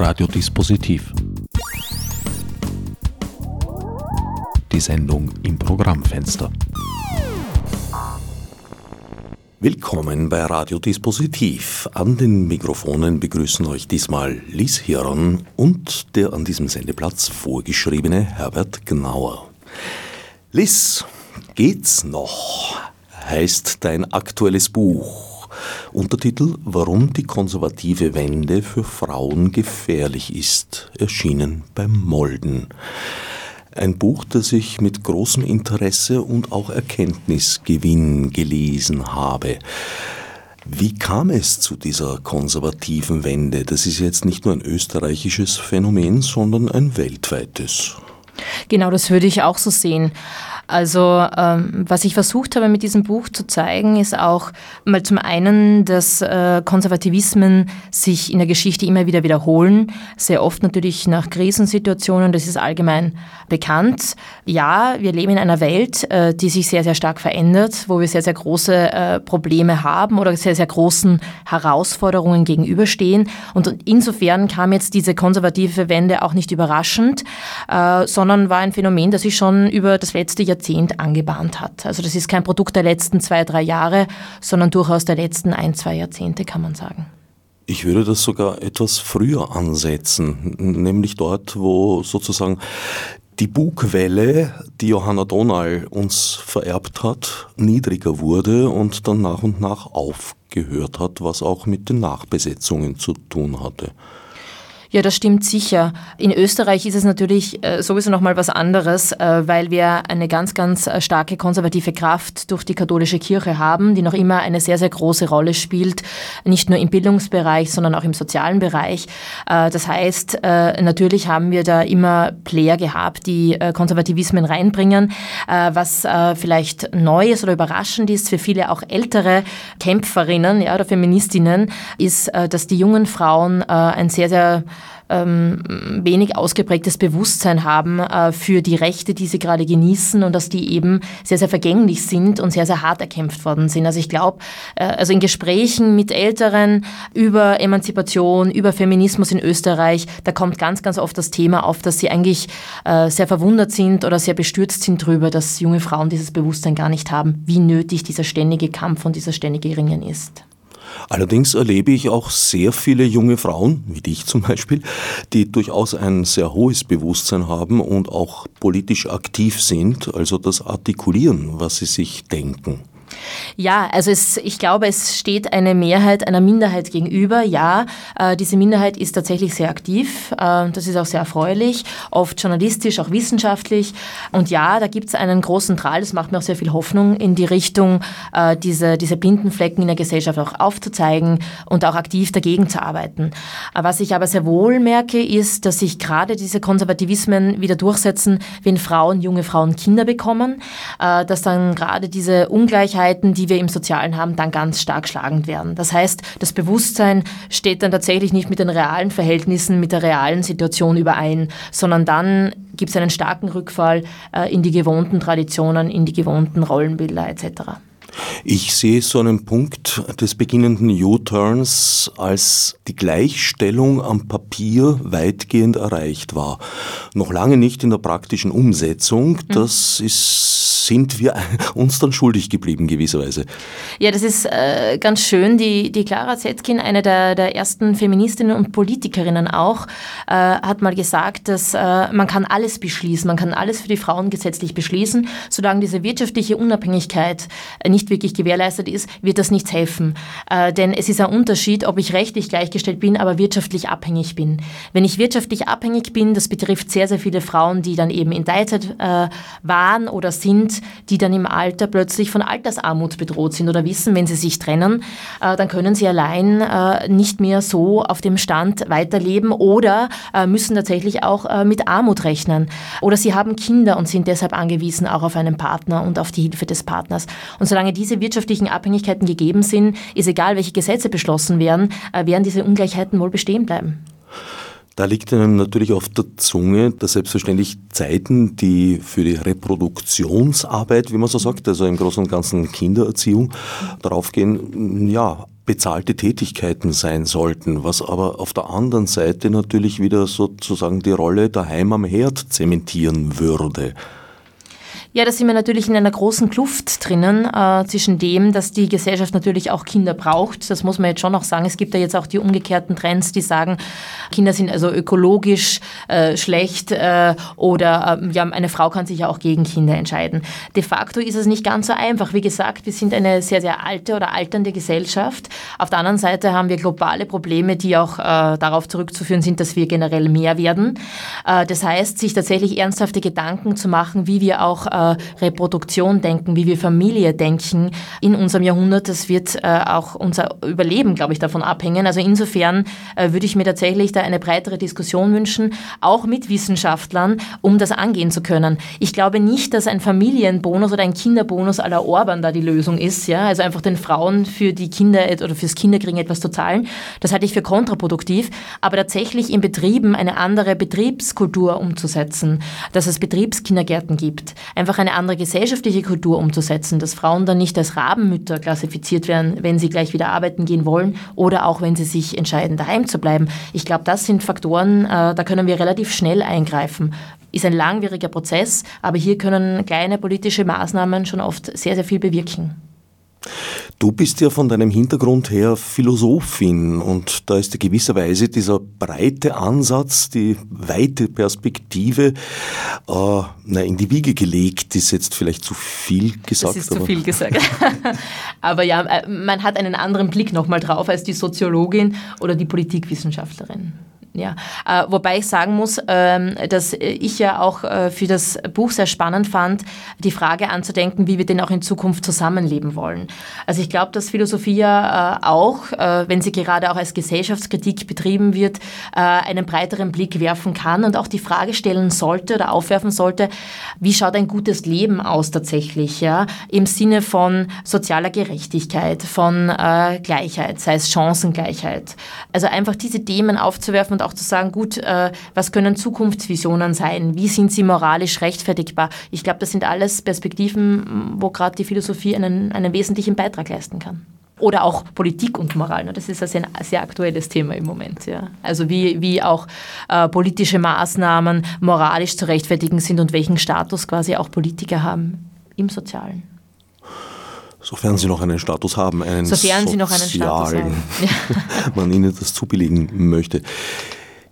Radiodispositiv. Die Sendung im Programmfenster. Willkommen bei Radiodispositiv. An den Mikrofonen begrüßen euch diesmal Lies Hiron und der an diesem Sendeplatz vorgeschriebene Herbert Gnauer. Liz, geht's noch? heißt dein aktuelles Buch. Untertitel Warum die konservative Wende für Frauen gefährlich ist, erschienen beim Molden. Ein Buch, das ich mit großem Interesse und auch Erkenntnisgewinn gelesen habe. Wie kam es zu dieser konservativen Wende? Das ist jetzt nicht nur ein österreichisches Phänomen, sondern ein weltweites. Genau, das würde ich auch so sehen. Also ähm, was ich versucht habe mit diesem Buch zu zeigen, ist auch mal zum einen, dass äh, Konservativismen sich in der Geschichte immer wieder wiederholen, sehr oft natürlich nach Krisensituationen, das ist allgemein bekannt. Ja, wir leben in einer Welt, äh, die sich sehr, sehr stark verändert, wo wir sehr, sehr große äh, Probleme haben oder sehr, sehr großen Herausforderungen gegenüberstehen. Und insofern kam jetzt diese konservative Wende auch nicht überraschend, äh, sondern war ein Phänomen, das sich schon über das letzte Jahr Jahrzehnt angebahnt hat. Also das ist kein Produkt der letzten zwei, drei Jahre, sondern durchaus der letzten ein, zwei Jahrzehnte, kann man sagen. Ich würde das sogar etwas früher ansetzen, nämlich dort, wo sozusagen die Bugwelle, die Johanna Donal uns vererbt hat, niedriger wurde und dann nach und nach aufgehört hat, was auch mit den Nachbesetzungen zu tun hatte. Ja, das stimmt sicher. In Österreich ist es natürlich äh, sowieso nochmal was anderes, äh, weil wir eine ganz, ganz äh, starke konservative Kraft durch die katholische Kirche haben, die noch immer eine sehr, sehr große Rolle spielt, nicht nur im Bildungsbereich, sondern auch im sozialen Bereich. Das heißt, natürlich haben wir da immer Player gehabt, die Konservativismen reinbringen. Was vielleicht neu ist oder überraschend ist für viele auch ältere Kämpferinnen ja, oder Feministinnen, ist, dass die jungen Frauen ein sehr, sehr ähm, wenig ausgeprägtes Bewusstsein haben äh, für die Rechte, die sie gerade genießen und dass die eben sehr, sehr vergänglich sind und sehr, sehr hart erkämpft worden sind. Also ich glaube, äh, also in Gesprächen mit Älteren über Emanzipation, über Feminismus in Österreich, da kommt ganz, ganz oft das Thema auf, dass sie eigentlich äh, sehr verwundert sind oder sehr bestürzt sind darüber, dass junge Frauen dieses Bewusstsein gar nicht haben, wie nötig dieser ständige Kampf und dieser ständige Ringen ist. Allerdings erlebe ich auch sehr viele junge Frauen, wie dich zum Beispiel, die durchaus ein sehr hohes Bewusstsein haben und auch politisch aktiv sind, also das artikulieren, was sie sich denken. Ja, also es, ich glaube, es steht eine Mehrheit einer Minderheit gegenüber. Ja, äh, diese Minderheit ist tatsächlich sehr aktiv. Äh, das ist auch sehr erfreulich, oft journalistisch, auch wissenschaftlich. Und ja, da gibt es einen großen Drahl, das macht mir auch sehr viel Hoffnung, in die Richtung, äh, diese, diese Blindenflecken in der Gesellschaft auch aufzuzeigen und auch aktiv dagegen zu arbeiten. Äh, was ich aber sehr wohl merke, ist, dass sich gerade diese Konservativismen wieder durchsetzen, wenn Frauen, junge Frauen Kinder bekommen, äh, dass dann gerade diese Ungleichheit Ungleichheiten, die wir im Sozialen haben, dann ganz stark schlagend werden. Das heißt, das Bewusstsein steht dann tatsächlich nicht mit den realen Verhältnissen, mit der realen Situation überein, sondern dann gibt es einen starken Rückfall äh, in die gewohnten Traditionen, in die gewohnten Rollenbilder etc. Ich sehe so einen Punkt des beginnenden U-Turns, als die Gleichstellung am Papier weitgehend erreicht war. Noch lange nicht in der praktischen Umsetzung. Mhm. Das ist sind wir uns dann schuldig geblieben gewisserweise. Ja, das ist äh, ganz schön. Die, die Clara Zetkin, eine der, der ersten Feministinnen und Politikerinnen auch, äh, hat mal gesagt, dass äh, man kann alles beschließen, man kann alles für die Frauen gesetzlich beschließen. Solange diese wirtschaftliche Unabhängigkeit nicht wirklich gewährleistet ist, wird das nichts helfen. Äh, denn es ist ein Unterschied, ob ich rechtlich gleichgestellt bin, aber wirtschaftlich abhängig bin. Wenn ich wirtschaftlich abhängig bin, das betrifft sehr, sehr viele Frauen, die dann eben in Teilzeit äh, waren oder sind, die dann im Alter plötzlich von Altersarmut bedroht sind oder wissen, wenn sie sich trennen, äh, dann können sie allein äh, nicht mehr so auf dem Stand weiterleben oder äh, müssen tatsächlich auch mit Armut rechnen. Oder sie haben Kinder und sind deshalb angewiesen auch auf einen Partner und auf die Hilfe des Partners. Und solange diese wirtschaftlichen Abhängigkeiten gegeben sind, ist egal, welche Gesetze beschlossen werden, werden diese Ungleichheiten wohl bestehen bleiben. Da liegt einem natürlich auf der Zunge, dass selbstverständlich Zeiten, die für die Reproduktionsarbeit, wie man so sagt, also im Großen und Ganzen Kindererziehung, draufgehen, ja, bezahlte Tätigkeiten sein sollten, was aber auf der anderen Seite natürlich wieder sozusagen die Rolle daheim am Herd zementieren würde. Ja, da sind wir natürlich in einer großen Kluft drinnen äh, zwischen dem, dass die Gesellschaft natürlich auch Kinder braucht. Das muss man jetzt schon noch sagen. Es gibt ja jetzt auch die umgekehrten Trends, die sagen, Kinder sind also ökologisch äh, schlecht äh, oder äh, ja, eine Frau kann sich ja auch gegen Kinder entscheiden. De facto ist es nicht ganz so einfach. Wie gesagt, wir sind eine sehr, sehr alte oder alternde Gesellschaft. Auf der anderen Seite haben wir globale Probleme, die auch äh, darauf zurückzuführen sind, dass wir generell mehr werden. Äh, das heißt, sich tatsächlich ernsthafte Gedanken zu machen, wie wir auch Reproduktion denken, wie wir Familie denken in unserem Jahrhundert, das wird äh, auch unser Überleben, glaube ich, davon abhängen. Also insofern äh, würde ich mir tatsächlich da eine breitere Diskussion wünschen, auch mit Wissenschaftlern, um das angehen zu können. Ich glaube nicht, dass ein Familienbonus oder ein Kinderbonus aller Orban da die Lösung ist, ja, also einfach den Frauen für die Kinder oder fürs Kinderkriegen etwas zu zahlen. Das halte ich für kontraproduktiv, aber tatsächlich in Betrieben eine andere Betriebskultur umzusetzen, dass es Betriebskindergärten gibt, einfach eine andere gesellschaftliche Kultur umzusetzen, dass Frauen dann nicht als Rabenmütter klassifiziert werden, wenn sie gleich wieder arbeiten gehen wollen oder auch wenn sie sich entscheiden, daheim zu bleiben. Ich glaube, das sind Faktoren, äh, da können wir relativ schnell eingreifen. Ist ein langwieriger Prozess, aber hier können kleine politische Maßnahmen schon oft sehr, sehr viel bewirken. Du bist ja von deinem Hintergrund her Philosophin und da ist in gewisser Weise dieser breite Ansatz, die weite Perspektive äh, na, in die Wiege gelegt, ist jetzt vielleicht zu viel gesagt. Das ist zu viel gesagt. aber ja, äh, man hat einen anderen Blick nochmal drauf als die Soziologin oder die Politikwissenschaftlerin. Ja, äh, wobei ich sagen muss, ähm, dass ich ja auch äh, für das Buch sehr spannend fand, die Frage anzudenken, wie wir denn auch in Zukunft zusammenleben wollen. Also ich glaube, dass Philosophie ja äh, auch, äh, wenn sie gerade auch als Gesellschaftskritik betrieben wird, äh, einen breiteren Blick werfen kann und auch die Frage stellen sollte oder aufwerfen sollte, wie schaut ein gutes Leben aus tatsächlich, ja, im Sinne von sozialer Gerechtigkeit, von äh, Gleichheit, sei es Chancengleichheit. Also einfach diese Themen aufzuwerfen und auch zu sagen, gut, äh, was können Zukunftsvisionen sein? Wie sind sie moralisch rechtfertigbar? Ich glaube, das sind alles Perspektiven, wo gerade die Philosophie einen, einen wesentlichen Beitrag leisten kann. Oder auch Politik und Moral. Ne? Das ist ein sehr, aktuelles Thema im Moment. Ja. Also wie, wie auch äh, politische Maßnahmen moralisch zu rechtfertigen sind und welchen Status quasi auch Politiker haben im Sozialen. Sofern sie noch einen Status haben, einen Sofern sie noch einen Status haben. man ihnen das zubilligen möchte.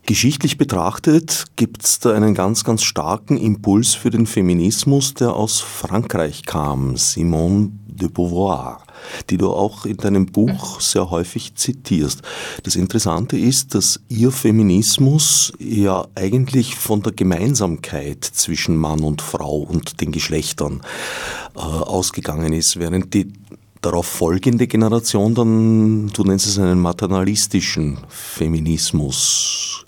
Geschichtlich betrachtet gibt es da einen ganz, ganz starken Impuls für den Feminismus, der aus Frankreich kam, Simone de Beauvoir, die du auch in deinem Buch sehr häufig zitierst. Das Interessante ist, dass ihr Feminismus ja eigentlich von der Gemeinsamkeit zwischen Mann und Frau und den Geschlechtern äh, ausgegangen ist, während die darauf folgende Generation dann, du nennst es einen maternalistischen Feminismus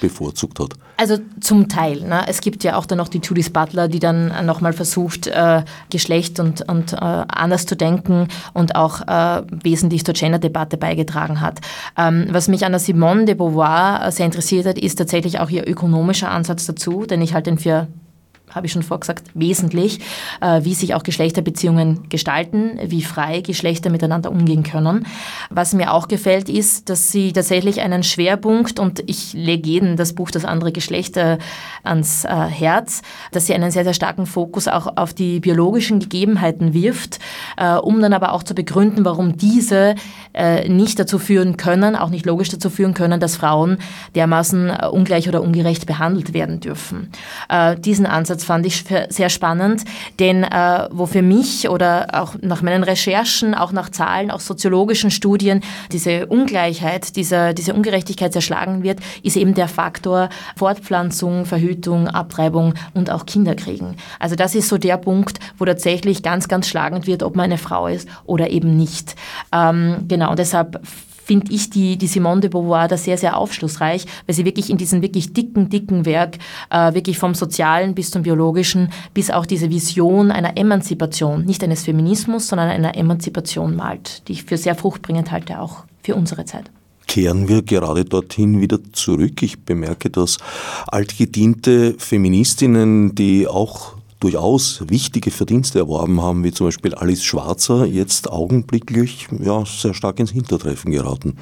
bevorzugt hat? Also zum Teil. Ne? Es gibt ja auch dann noch die Judith Butler, die dann nochmal versucht, äh, Geschlecht und, und äh, anders zu denken und auch äh, wesentlich zur Gender-Debatte beigetragen hat. Ähm, was mich an der Simone de Beauvoir sehr interessiert hat, ist tatsächlich auch ihr ökonomischer Ansatz dazu, denn ich halte ihn für habe ich schon vorgesagt, wesentlich, äh, wie sich auch Geschlechterbeziehungen gestalten, wie frei Geschlechter miteinander umgehen können. Was mir auch gefällt, ist, dass sie tatsächlich einen Schwerpunkt, und ich lege jedem das Buch Das andere Geschlechter ans äh, Herz, dass sie einen sehr, sehr starken Fokus auch auf die biologischen Gegebenheiten wirft, äh, um dann aber auch zu begründen, warum diese nicht dazu führen können, auch nicht logisch dazu führen können, dass Frauen dermaßen ungleich oder ungerecht behandelt werden dürfen. Diesen Ansatz fand ich sehr spannend, denn äh, wo für mich oder auch nach meinen Recherchen, auch nach Zahlen, auch soziologischen Studien diese Ungleichheit, diese, diese Ungerechtigkeit zerschlagen wird, ist eben der Faktor Fortpflanzung, Verhütung, Abtreibung und auch Kinderkriegen. Also das ist so der Punkt, wo tatsächlich ganz, ganz schlagend wird, ob man eine Frau ist oder eben nicht. Ähm, genau, deshalb finde ich die, die Simone de Beauvoir da sehr, sehr aufschlussreich, weil sie wirklich in diesem wirklich dicken, dicken Werk, äh, wirklich vom Sozialen bis zum Biologischen, bis auch diese Vision einer Emanzipation, nicht eines Feminismus, sondern einer Emanzipation malt, die ich für sehr fruchtbringend halte, auch für unsere Zeit kehren wir gerade dorthin wieder zurück. Ich bemerke, dass altgediente Feministinnen, die auch durchaus wichtige Verdienste erworben haben, wie zum Beispiel Alice Schwarzer, jetzt augenblicklich ja, sehr stark ins Hintertreffen geraten.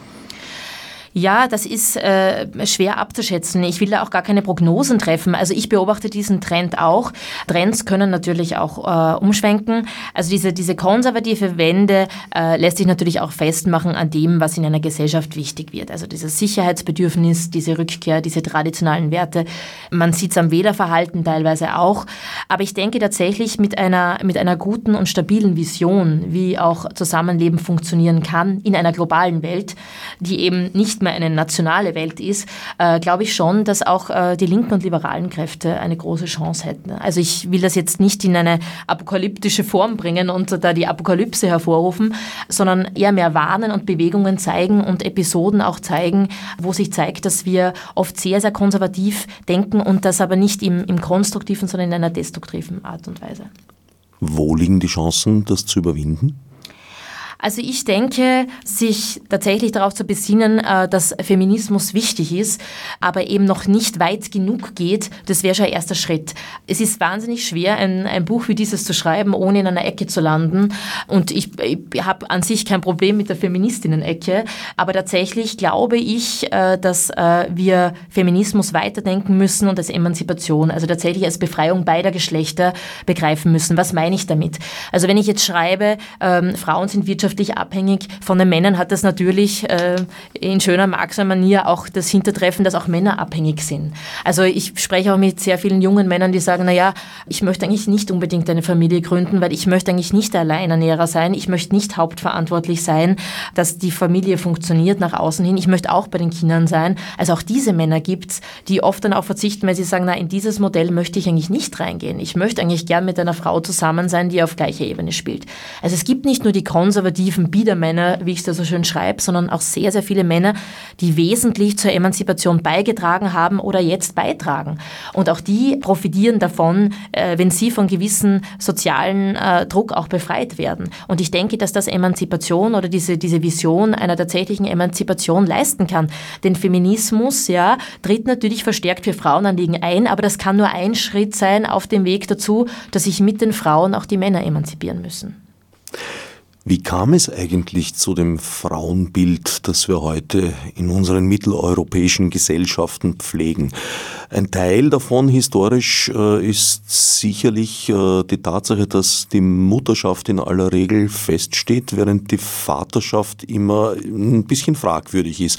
Ja, das ist äh, schwer abzuschätzen. Ich will da auch gar keine Prognosen treffen. Also ich beobachte diesen Trend auch. Trends können natürlich auch äh, umschwenken. Also diese, diese konservative Wende äh, lässt sich natürlich auch festmachen an dem, was in einer Gesellschaft wichtig wird. Also dieses Sicherheitsbedürfnis, diese Rückkehr, diese traditionalen Werte. Man sieht es am Wählerverhalten teilweise auch. Aber ich denke tatsächlich mit einer, mit einer guten und stabilen Vision, wie auch Zusammenleben funktionieren kann in einer globalen Welt, die eben nicht mehr eine nationale Welt ist, äh, glaube ich schon, dass auch äh, die linken und liberalen Kräfte eine große Chance hätten. Also ich will das jetzt nicht in eine apokalyptische Form bringen und da die Apokalypse hervorrufen, sondern eher mehr warnen und Bewegungen zeigen und Episoden auch zeigen, wo sich zeigt, dass wir oft sehr, sehr konservativ denken und das aber nicht im, im konstruktiven, sondern in einer destruktiven Art und Weise. Wo liegen die Chancen, das zu überwinden? Also ich denke, sich tatsächlich darauf zu besinnen, äh, dass Feminismus wichtig ist, aber eben noch nicht weit genug geht, das wäre schon ein erster Schritt. Es ist wahnsinnig schwer, ein, ein Buch wie dieses zu schreiben, ohne in einer Ecke zu landen. Und ich, ich habe an sich kein Problem mit der Feministinnen-Ecke, aber tatsächlich glaube ich, äh, dass äh, wir Feminismus weiterdenken müssen und als Emanzipation, also tatsächlich als Befreiung beider Geschlechter begreifen müssen. Was meine ich damit? Also wenn ich jetzt schreibe, ähm, Frauen sind wirtschaftlich wirtschaftlich abhängig von den Männern, hat das natürlich äh, in schöner Marxer Manier auch das Hintertreffen, dass auch Männer abhängig sind. Also ich spreche auch mit sehr vielen jungen Männern, die sagen, naja, ich möchte eigentlich nicht unbedingt eine Familie gründen, weil ich möchte eigentlich nicht Alleinernährer sein, ich möchte nicht hauptverantwortlich sein, dass die Familie funktioniert nach außen hin, ich möchte auch bei den Kindern sein. Also auch diese Männer gibt es, die oft dann auch verzichten, weil sie sagen, na, in dieses Modell möchte ich eigentlich nicht reingehen. Ich möchte eigentlich gern mit einer Frau zusammen sein, die auf gleicher Ebene spielt. Also es gibt nicht nur die konservative konservativen Biedermänner, wie ich es da so schön schreibe, sondern auch sehr, sehr viele Männer, die wesentlich zur Emanzipation beigetragen haben oder jetzt beitragen. Und auch die profitieren davon, äh, wenn sie von gewissen sozialen äh, Druck auch befreit werden. Und ich denke, dass das Emanzipation oder diese, diese Vision einer tatsächlichen Emanzipation leisten kann. Denn Feminismus, ja, tritt natürlich verstärkt für Frauenanliegen ein, aber das kann nur ein Schritt sein auf dem Weg dazu, dass sich mit den Frauen auch die Männer emanzipieren müssen. Wie kam es eigentlich zu dem Frauenbild, das wir heute in unseren mitteleuropäischen Gesellschaften pflegen? Ein Teil davon historisch äh, ist sicherlich äh, die Tatsache, dass die Mutterschaft in aller Regel feststeht, während die Vaterschaft immer ein bisschen fragwürdig ist,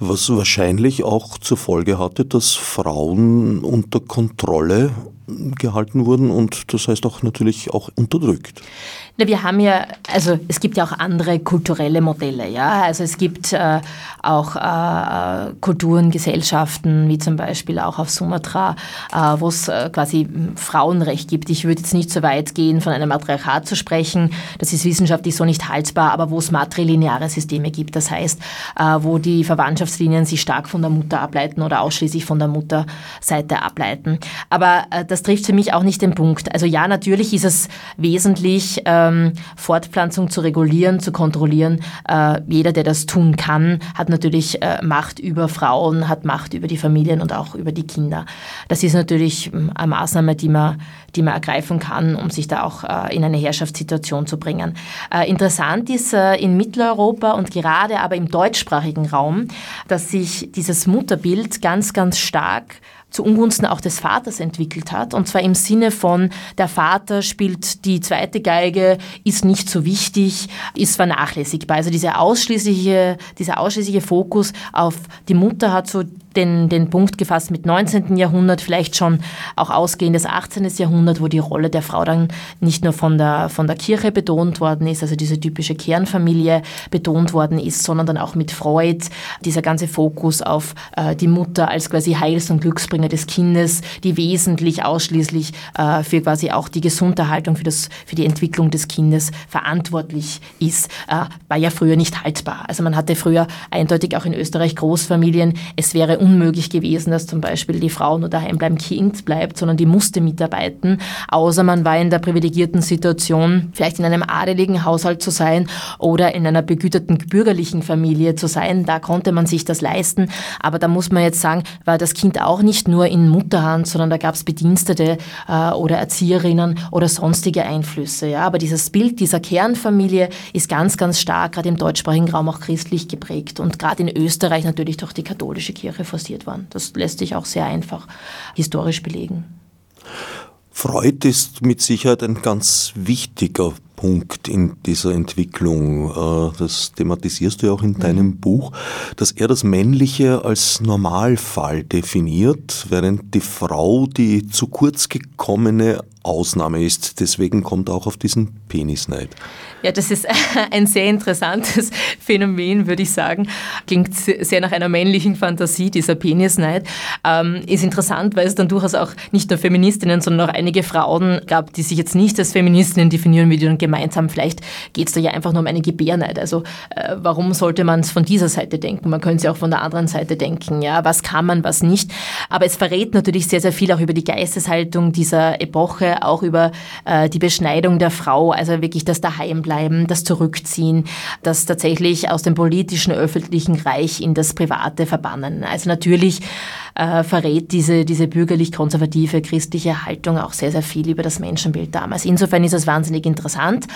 was wahrscheinlich auch zur Folge hatte, dass Frauen unter Kontrolle gehalten wurden und das heißt auch natürlich auch unterdrückt. Na, wir haben ja, also es gibt ja auch andere kulturelle Modelle, ja. Also es gibt äh, auch äh, Kulturen, Gesellschaften, wie zum Beispiel auch auf Sumatra, äh, wo es äh, quasi Frauenrecht gibt. Ich würde jetzt nicht so weit gehen, von einem Matriarchat zu sprechen. Das ist wissenschaftlich so nicht haltbar, aber wo es matrilineare Systeme gibt. Das heißt, äh, wo die Verwandtschaftslinien sich stark von der Mutter ableiten oder ausschließlich von der Mutterseite ableiten. Aber äh, das trifft für mich auch nicht den Punkt. Also ja, natürlich ist es wesentlich, ähm, Fortpflanzung zu regulieren, zu kontrollieren. Äh, jeder, der das tun kann, hat natürlich äh, Macht über Frauen, hat Macht über die Familien und auch über die Kinder. Das ist natürlich ähm, eine Maßnahme, die man, die man ergreifen kann, um sich da auch äh, in eine Herrschaftssituation zu bringen. Äh, interessant ist äh, in Mitteleuropa und gerade aber im deutschsprachigen Raum, dass sich dieses Mutterbild ganz, ganz stark zu Ungunsten auch des Vaters entwickelt hat. Und zwar im Sinne von, der Vater spielt die zweite Geige, ist nicht so wichtig, ist vernachlässigbar. Also diese ausschließliche, dieser ausschließliche Fokus auf die Mutter hat so den, den Punkt gefasst mit 19. Jahrhundert, vielleicht schon auch ausgehendes 18. Jahrhundert, wo die Rolle der Frau dann nicht nur von der, von der Kirche betont worden ist, also diese typische Kernfamilie betont worden ist, sondern dann auch mit Freud, dieser ganze Fokus auf äh, die Mutter als quasi Heils- und Glücksbringer des Kindes, die wesentlich ausschließlich äh, für quasi auch die Gesunderhaltung, für, das, für die Entwicklung des Kindes verantwortlich ist, äh, war ja früher nicht haltbar. Also man hatte früher eindeutig auch in Österreich Großfamilien. Es wäre unmöglich gewesen, dass zum Beispiel die Frau nur daheim bleiben, Kind bleibt, sondern die musste mitarbeiten, außer man war in der privilegierten Situation, vielleicht in einem adeligen Haushalt zu sein oder in einer begüterten bürgerlichen Familie zu sein. Da konnte man sich das leisten. Aber da muss man jetzt sagen, war das Kind auch nicht nur in Mutterhand, sondern da gab es Bedienstete äh, oder Erzieherinnen oder sonstige Einflüsse. Ja? Aber dieses Bild dieser Kernfamilie ist ganz, ganz stark, gerade im deutschsprachigen Raum auch christlich geprägt und gerade in Österreich natürlich durch die katholische Kirche forciert worden. Das lässt sich auch sehr einfach historisch belegen. Freud ist mit Sicherheit ein ganz wichtiger Punkt in dieser Entwicklung. Äh, das thematisierst du ja auch in deinem mhm. Buch, dass er das Männliche als Normalfall definiert, während die Frau die zu kurz gekommene Ausnahme ist. Deswegen kommt auch auf diesen Penisneid. Ja, das ist ein sehr interessantes Phänomen, würde ich sagen. Klingt sehr nach einer männlichen Fantasie, dieser Penisneid. Ähm, ist interessant, weil es dann durchaus auch nicht nur Feministinnen, sondern auch einige Frauen gab, die sich jetzt nicht als Feministinnen definieren, wie die dann gemeint haben, vielleicht geht es da ja einfach nur um eine Gebärneid. Also äh, warum sollte man es von dieser Seite denken? Man könnte es ja auch von der anderen Seite denken. Ja, was kann man, was nicht? Aber es verrät natürlich sehr, sehr viel auch über die Geisteshaltung dieser Epoche, auch über äh, die Beschneidung der Frau, also wirklich das Daheimbleiben bleiben, das Zurückziehen, das tatsächlich aus dem politischen, öffentlichen Reich in das Private verbannen. Also natürlich äh, verrät diese, diese bürgerlich-konservative christliche Haltung auch sehr, sehr viel über das Menschenbild damals. Insofern ist es wahnsinnig interessant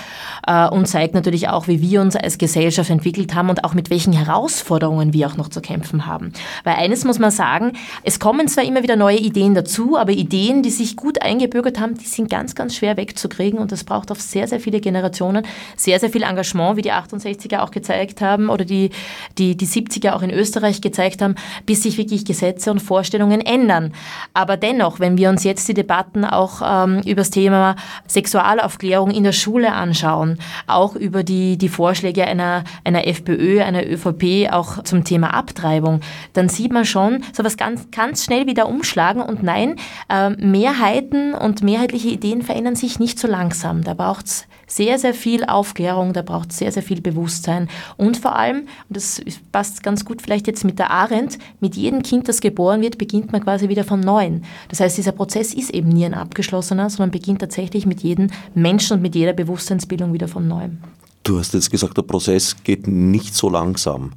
äh, und zeigt natürlich auch, wie wir uns als Gesellschaft entwickelt haben und auch mit welchen Herausforderungen wir auch noch zu kämpfen haben. Weil eines muss man sagen, es kommen zwar immer wieder neue Ideen dazu, aber Ideen, die sich gut eingebürgert haben, die sind ganz, ganz schwer wegzukriegen und das braucht auf sehr, sehr viele Generationen sehr, sehr viel Engagement, wie die 68er auch gezeigt haben oder die, die, die 70er auch in Österreich gezeigt haben, bis sich wirklich Gesetze und Vorstellungen ändern. Aber dennoch, wenn wir uns jetzt die Debatten auch ähm, über das Thema Sexualaufklärung in der Schule anschauen, auch über die, die Vorschläge einer, einer FPÖ, einer ÖVP, auch zum Thema Abtreibung, dann sieht man schon, so was ganz, ganz schnell wieder umschlagen und nein, äh, Mehrheiten und mehrheitliche Ideen verändern sich nicht so langsam. Da braucht es sehr, sehr viel Aufklärung, da braucht es sehr, sehr viel Bewusstsein und vor allem, und das passt ganz gut vielleicht jetzt mit der Arendt, mit jedem Kind, das geboren wird, beginnt man quasi wieder von Neuem. Das heißt, dieser Prozess ist eben nie ein abgeschlossener, sondern beginnt tatsächlich mit jedem Menschen und mit jeder Bewusstseinsbildung wieder von Neuem. Du hast jetzt gesagt, der Prozess geht nicht so langsam.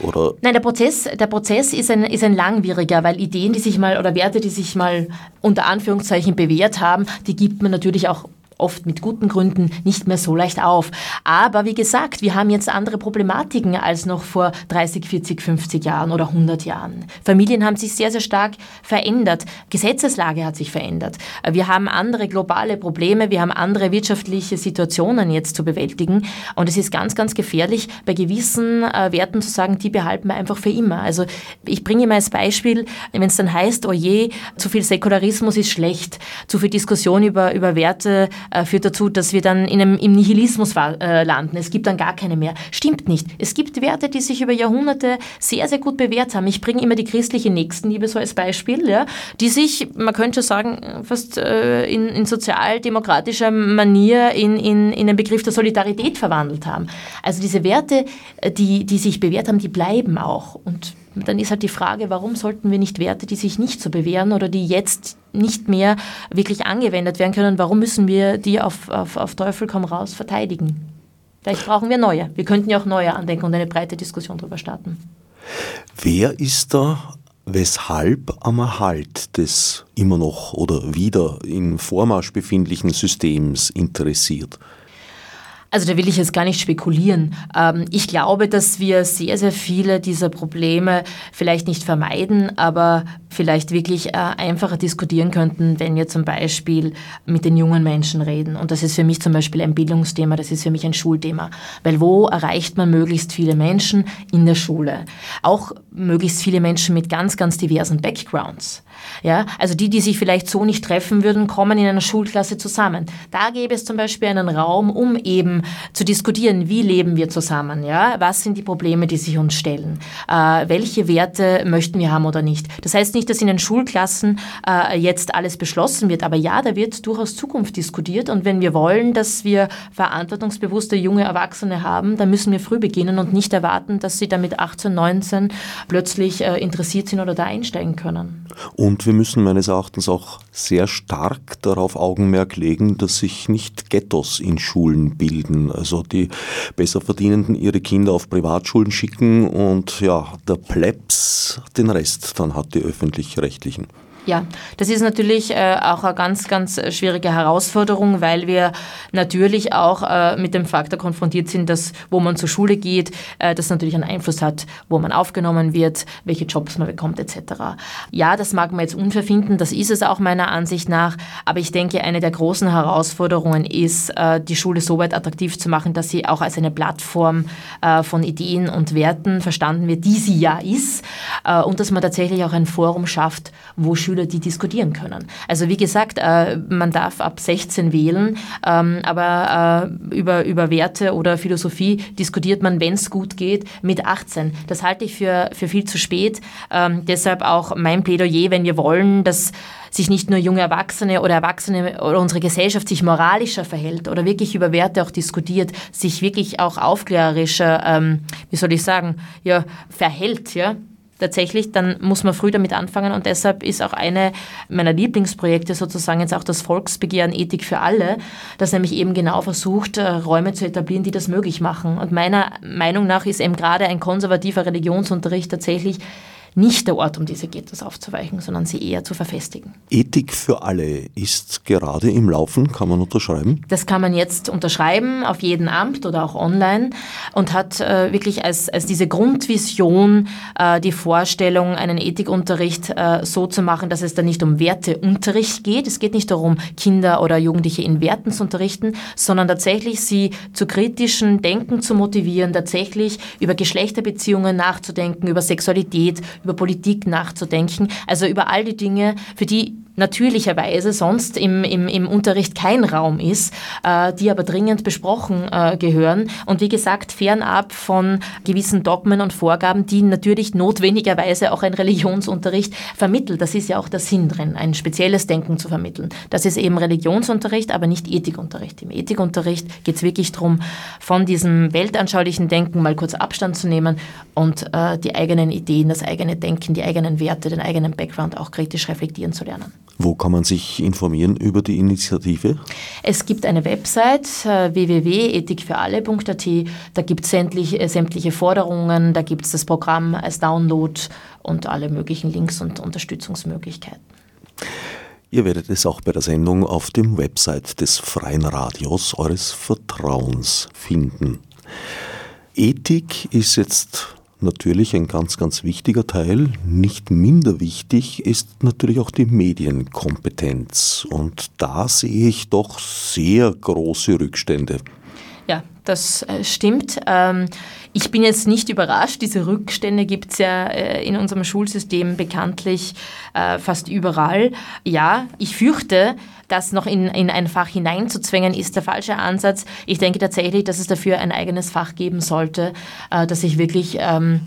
Oder? Nein, der Prozess, der Prozess ist, ein, ist ein langwieriger, weil Ideen, die sich mal oder Werte, die sich mal unter Anführungszeichen bewährt haben, die gibt man natürlich auch oft mit guten Gründen nicht mehr so leicht auf. Aber wie gesagt, wir haben jetzt andere Problematiken als noch vor 30, 40, 50 Jahren oder 100 Jahren. Familien haben sich sehr, sehr stark verändert. Gesetzeslage hat sich verändert. Wir haben andere globale Probleme, wir haben andere wirtschaftliche Situationen jetzt zu bewältigen. Und es ist ganz, ganz gefährlich, bei gewissen äh, Werten zu sagen, die behalten wir einfach für immer. Also ich bringe mal als Beispiel, wenn es dann heißt, oh je, zu viel Säkularismus ist schlecht, zu viel Diskussion über, über Werte äh, führt dazu, dass wir dann in einem, im Nihilismus äh, landen. Es gibt dann gar keine mehr. Stimmt nicht. Es gibt Werte, die sich über Jahrhunderte sehr, sehr gut bewährt haben. Ich bringe immer die christliche Nächstenliebe so als Beispiel, ja, die sich, man könnte sagen, fast äh, in, in sozialdemokratischer Manier in, in, in den Begriff der Solidarität verwandelt haben. Also diese Werte, äh, die, die sich bewährt haben, die bleiben auch. Und dann ist halt die Frage, warum sollten wir nicht Werte, die sich nicht so bewähren oder die jetzt nicht mehr wirklich angewendet werden können, warum müssen wir die auf, auf, auf Teufel komm raus verteidigen? Vielleicht brauchen wir neue. Wir könnten ja auch neue andenken und eine breite Diskussion darüber starten. Wer ist da weshalb am Erhalt des immer noch oder wieder im Vormarsch befindlichen Systems interessiert? Also da will ich jetzt gar nicht spekulieren. Ähm, ich glaube, dass wir sehr, sehr viele dieser Probleme vielleicht nicht vermeiden, aber vielleicht wirklich äh, einfacher diskutieren könnten, wenn wir zum Beispiel mit den jungen Menschen reden. Und das ist für mich zum Beispiel ein Bildungsthema, das ist für mich ein Schulthema. Weil wo erreicht man möglichst viele Menschen? In der Schule. Auch möglichst viele Menschen mit ganz, ganz diversen Backgrounds. Ja, also die, die sich vielleicht so nicht treffen würden, kommen in einer Schulklasse zusammen. Da gäbe es zum Beispiel einen Raum, um eben zu diskutieren, wie leben wir zusammen, ja, was sind die Probleme, die sich uns stellen, äh, welche Werte möchten wir haben oder nicht. Das heißt nicht, dass in den Schulklassen äh, jetzt alles beschlossen wird, aber ja, da wird durchaus Zukunft diskutiert. Und wenn wir wollen, dass wir verantwortungsbewusste junge Erwachsene haben, dann müssen wir früh beginnen und nicht erwarten, dass sie damit 18, 19 plötzlich äh, interessiert sind oder da einsteigen können. Und wir müssen meines Erachtens auch sehr stark darauf Augenmerk legen, dass sich nicht Ghettos in Schulen bilden. Also die Besserverdienenden ihre Kinder auf Privatschulen schicken und ja, der Plebs den Rest dann hat die öffentlich-rechtlichen. Ja, das ist natürlich äh, auch eine ganz, ganz schwierige Herausforderung, weil wir natürlich auch äh, mit dem Faktor konfrontiert sind, dass wo man zur Schule geht, äh, das natürlich einen Einfluss hat, wo man aufgenommen wird, welche Jobs man bekommt etc. Ja, das mag man jetzt unfair finden, das ist es auch meiner Ansicht nach, aber ich denke, eine der großen Herausforderungen ist, äh, die Schule so weit attraktiv zu machen, dass sie auch als eine Plattform äh, von Ideen und Werten verstanden wird, die sie ja ist äh, und dass man tatsächlich auch ein Forum schafft, wo Schüler Schüler, die diskutieren können. Also wie gesagt, äh, man darf ab 16 wählen, ähm, aber äh, über, über Werte oder Philosophie diskutiert man, wenn es gut geht, mit 18. Das halte ich für, für viel zu spät. Ähm, deshalb auch mein Plädoyer, wenn wir wollen, dass sich nicht nur junge Erwachsene oder Erwachsene oder unsere Gesellschaft sich moralischer verhält oder wirklich über Werte auch diskutiert, sich wirklich auch aufklärerischer, ähm, wie soll ich sagen, ja, verhält, ja, tatsächlich, dann muss man früh damit anfangen und deshalb ist auch eine meiner Lieblingsprojekte sozusagen jetzt auch das Volksbegehren Ethik für alle, das nämlich eben genau versucht, äh, Räume zu etablieren, die das möglich machen. Und meiner Meinung nach ist eben gerade ein konservativer Religionsunterricht tatsächlich nicht der Ort, um diese Ghettos aufzuweichen, sondern sie eher zu verfestigen. Ethik für alle ist gerade im Laufen, kann man unterschreiben? Das kann man jetzt unterschreiben auf jedem Amt oder auch online und hat äh, wirklich als, als diese Grundvision äh, die Vorstellung, einen Ethikunterricht äh, so zu machen, dass es da nicht um Werteunterricht geht. Es geht nicht darum, Kinder oder Jugendliche in Werten zu unterrichten, sondern tatsächlich sie zu kritischen Denken zu motivieren, tatsächlich über Geschlechterbeziehungen nachzudenken, über Sexualität, über Politik nachzudenken, also über all die Dinge, für die natürlicherweise sonst im, im, im Unterricht kein Raum ist, äh, die aber dringend besprochen äh, gehören. Und wie gesagt, fernab von gewissen Dogmen und Vorgaben, die natürlich notwendigerweise auch ein Religionsunterricht vermittelt. Das ist ja auch der Sinn drin, ein spezielles Denken zu vermitteln. Das ist eben Religionsunterricht, aber nicht Ethikunterricht. Im Ethikunterricht geht es wirklich darum, von diesem weltanschaulichen Denken mal kurz Abstand zu nehmen und äh, die eigenen Ideen, das eigene Denken, die eigenen Werte, den eigenen Background auch kritisch reflektieren zu lernen. Wo kann man sich informieren über die Initiative? Es gibt eine Website äh, www.ethikfüralle.at. Da gibt es sämtliche, äh, sämtliche Forderungen, da gibt es das Programm als Download und alle möglichen Links und Unterstützungsmöglichkeiten. Ihr werdet es auch bei der Sendung auf dem Website des Freien Radios eures Vertrauens finden. Ethik ist jetzt natürlich ein ganz, ganz wichtiger Teil. Nicht minder wichtig ist natürlich auch die Medienkompetenz. Und da sehe ich doch sehr große Rückstände. Ja, das äh, stimmt. Ähm, ich bin jetzt nicht überrascht. Diese Rückstände gibt es ja äh, in unserem Schulsystem bekanntlich äh, fast überall. Ja, ich fürchte, das noch in, in ein Fach hineinzuzwängen, ist der falsche Ansatz. Ich denke tatsächlich, dass es dafür ein eigenes Fach geben sollte, das sich wirklich ähm,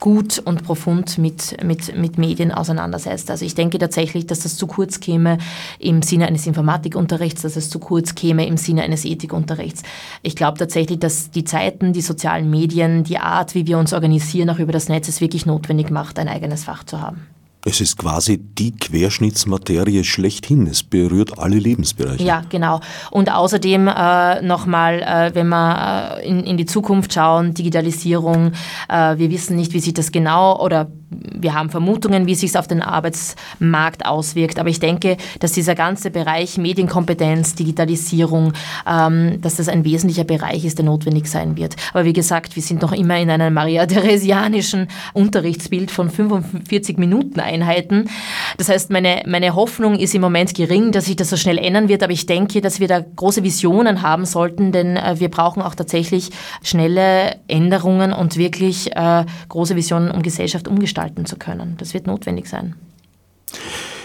gut und profund mit, mit, mit Medien auseinandersetzt. Also ich denke tatsächlich, dass das zu kurz käme im Sinne eines Informatikunterrichts, dass es zu kurz käme im Sinne eines Ethikunterrichts. Ich glaube tatsächlich, dass die Zeiten, die sozialen Medien, die Art, wie wir uns organisieren, auch über das Netz, es wirklich notwendig macht, ein eigenes Fach zu haben. Es ist quasi die Querschnittsmaterie schlechthin. Es berührt alle Lebensbereiche. Ja, genau. Und außerdem äh, nochmal, äh, wenn wir äh, in, in die Zukunft schauen, Digitalisierung, äh, wir wissen nicht, wie sich das genau oder wir haben Vermutungen, wie sich es auf den Arbeitsmarkt auswirkt. Aber ich denke, dass dieser ganze Bereich Medienkompetenz, Digitalisierung, ähm, dass das ein wesentlicher Bereich ist, der notwendig sein wird. Aber wie gesagt, wir sind noch immer in einem Maria-Theresianischen Unterrichtsbild von 45 Minuten Einheiten. Das heißt, meine, meine Hoffnung ist im Moment gering, dass sich das so schnell ändern wird. Aber ich denke, dass wir da große Visionen haben sollten, denn äh, wir brauchen auch tatsächlich schnelle Änderungen und wirklich äh, große Visionen, um Gesellschaft umgestalten gestalten zu können. Das wird notwendig sein.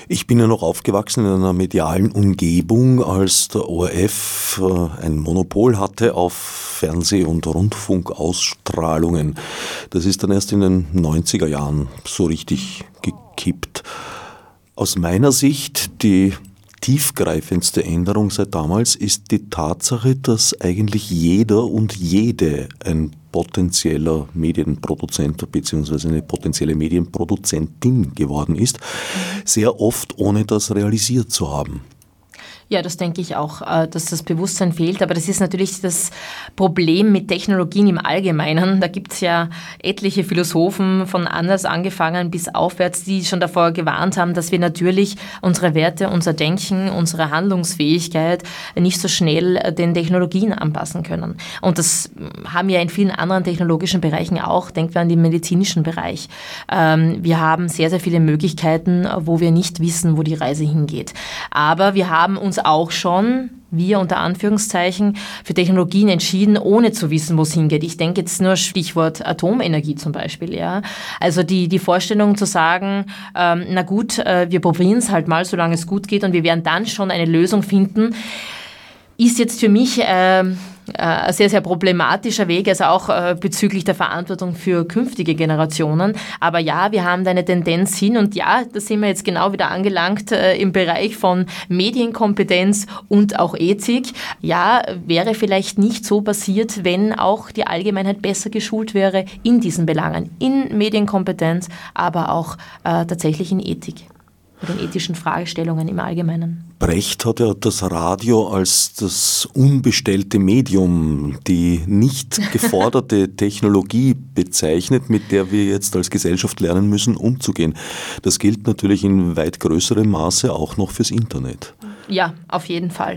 Ich bin ja noch aufgewachsen in einer medialen Umgebung, als der ORF äh, ein Monopol hatte auf Fernseh- und Rundfunkausstrahlungen. Das ist dann erst in den 90er Jahren so richtig gekippt. Aus meiner Sicht die tiefgreifendste Änderung seit damals ist die Tatsache, dass eigentlich jeder und jede ein potenzieller Medienproduzent bzw. eine potenzielle Medienproduzentin geworden ist, sehr oft ohne das realisiert zu haben. Ja, das denke ich auch, äh, dass das Bewusstsein fehlt. Aber das ist natürlich das Problem mit Technologien im Allgemeinen. Da gibt es ja etliche Philosophen von anders angefangen bis aufwärts, die schon davor gewarnt haben, dass wir natürlich unsere Werte, unser Denken, unsere Handlungsfähigkeit nicht so schnell äh, den Technologien anpassen können. Und das haben wir in vielen anderen technologischen Bereichen auch. Denken wir an den medizinischen Bereich. Ähm, wir haben sehr, sehr viele Möglichkeiten, wo wir nicht wissen, wo die Reise hingeht. Aber wir haben uns uns auch schon, wir unter Anführungszeichen, für Technologien entschieden, ohne zu wissen, wo es hingeht. Ich denke jetzt nur Stichwort Atomenergie zum Beispiel. Ja? Also die, die Vorstellung zu sagen, ähm, na gut, äh, wir probieren es halt mal, solange es gut geht und wir werden dann schon eine Lösung finden, ist jetzt für mich... Äh, äh, ein sehr, sehr problematischer Weg, also auch äh, bezüglich der Verantwortung für künftige Generationen. Aber ja, wir haben da eine Tendenz hin und ja, da sind wir jetzt genau wieder angelangt äh, im Bereich von Medienkompetenz und auch Ethik. Ja, wäre vielleicht nicht so passiert, wenn auch die Allgemeinheit besser geschult wäre in diesen Belangen, in Medienkompetenz, aber auch äh, tatsächlich in Ethik oder in ethischen Fragestellungen im Allgemeinen. Brecht hat ja das Radio als das unbestellte Medium, die nicht geforderte Technologie bezeichnet, mit der wir jetzt als Gesellschaft lernen müssen, umzugehen. Das gilt natürlich in weit größerem Maße auch noch fürs Internet. Ja, auf jeden Fall.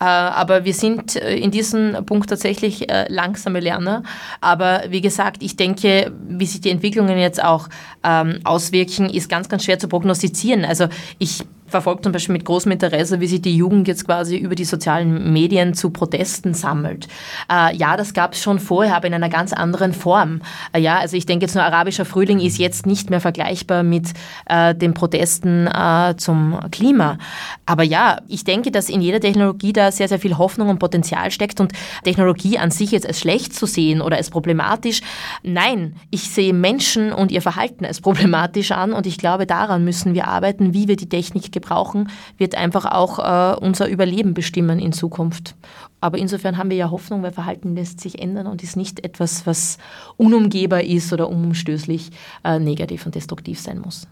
Äh, aber wir sind äh, in diesem Punkt tatsächlich äh, langsame Lerner. Aber wie gesagt, ich denke, wie sich die Entwicklungen jetzt auch ähm, auswirken, ist ganz, ganz schwer zu prognostizieren. Also ich verfolgt zum Beispiel mit großem Interesse, wie sich die Jugend jetzt quasi über die sozialen Medien zu Protesten sammelt. Äh, ja, das gab es schon vorher, aber in einer ganz anderen Form. Äh, ja, also ich denke jetzt nur, arabischer Frühling ist jetzt nicht mehr vergleichbar mit äh, den Protesten äh, zum Klima. Aber ja, ich denke, dass in jeder Technologie da sehr, sehr viel Hoffnung und Potenzial steckt und Technologie an sich jetzt als schlecht zu sehen oder als problematisch. Nein, ich sehe Menschen und ihr Verhalten als problematisch an und ich glaube, daran müssen wir arbeiten, wie wir die Technik gebrauchen, wird einfach auch äh, unser Überleben bestimmen in Zukunft. Aber insofern haben wir ja Hoffnung, weil Verhalten lässt sich ändern und ist nicht etwas, was unumgehbar ist oder unumstößlich äh, negativ und destruktiv sein muss.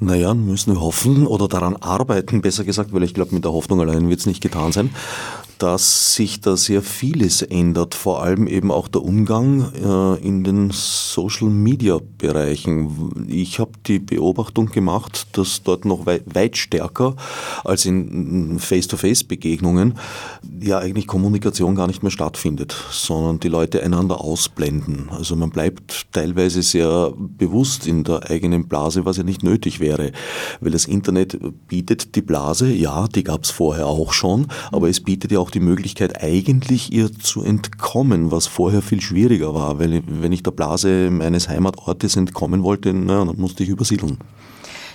Naja, müssen wir hoffen oder daran arbeiten, besser gesagt, weil ich glaube, mit der Hoffnung allein wird es nicht getan sein, dass sich da sehr vieles ändert, vor allem eben auch der Umgang äh, in den Social-Media-Bereichen. Ich habe die Beobachtung gemacht, dass dort noch weit, weit stärker als in Face-to-Face-Begegnungen ja eigentlich Kommunikation gar nicht mehr stattfindet, sondern die Leute einander ausblenden. Also man bleibt teilweise sehr bewusst in der eigenen Blase, was ja nicht nötig wäre, weil das Internet bietet die Blase, ja, die gab es vorher auch schon, aber es bietet ja auch die Möglichkeit, eigentlich ihr zu entkommen, was vorher viel schwieriger war, weil wenn ich der Blase meines Heimatortes entkommen wollte, na, dann musste ich übersiedeln.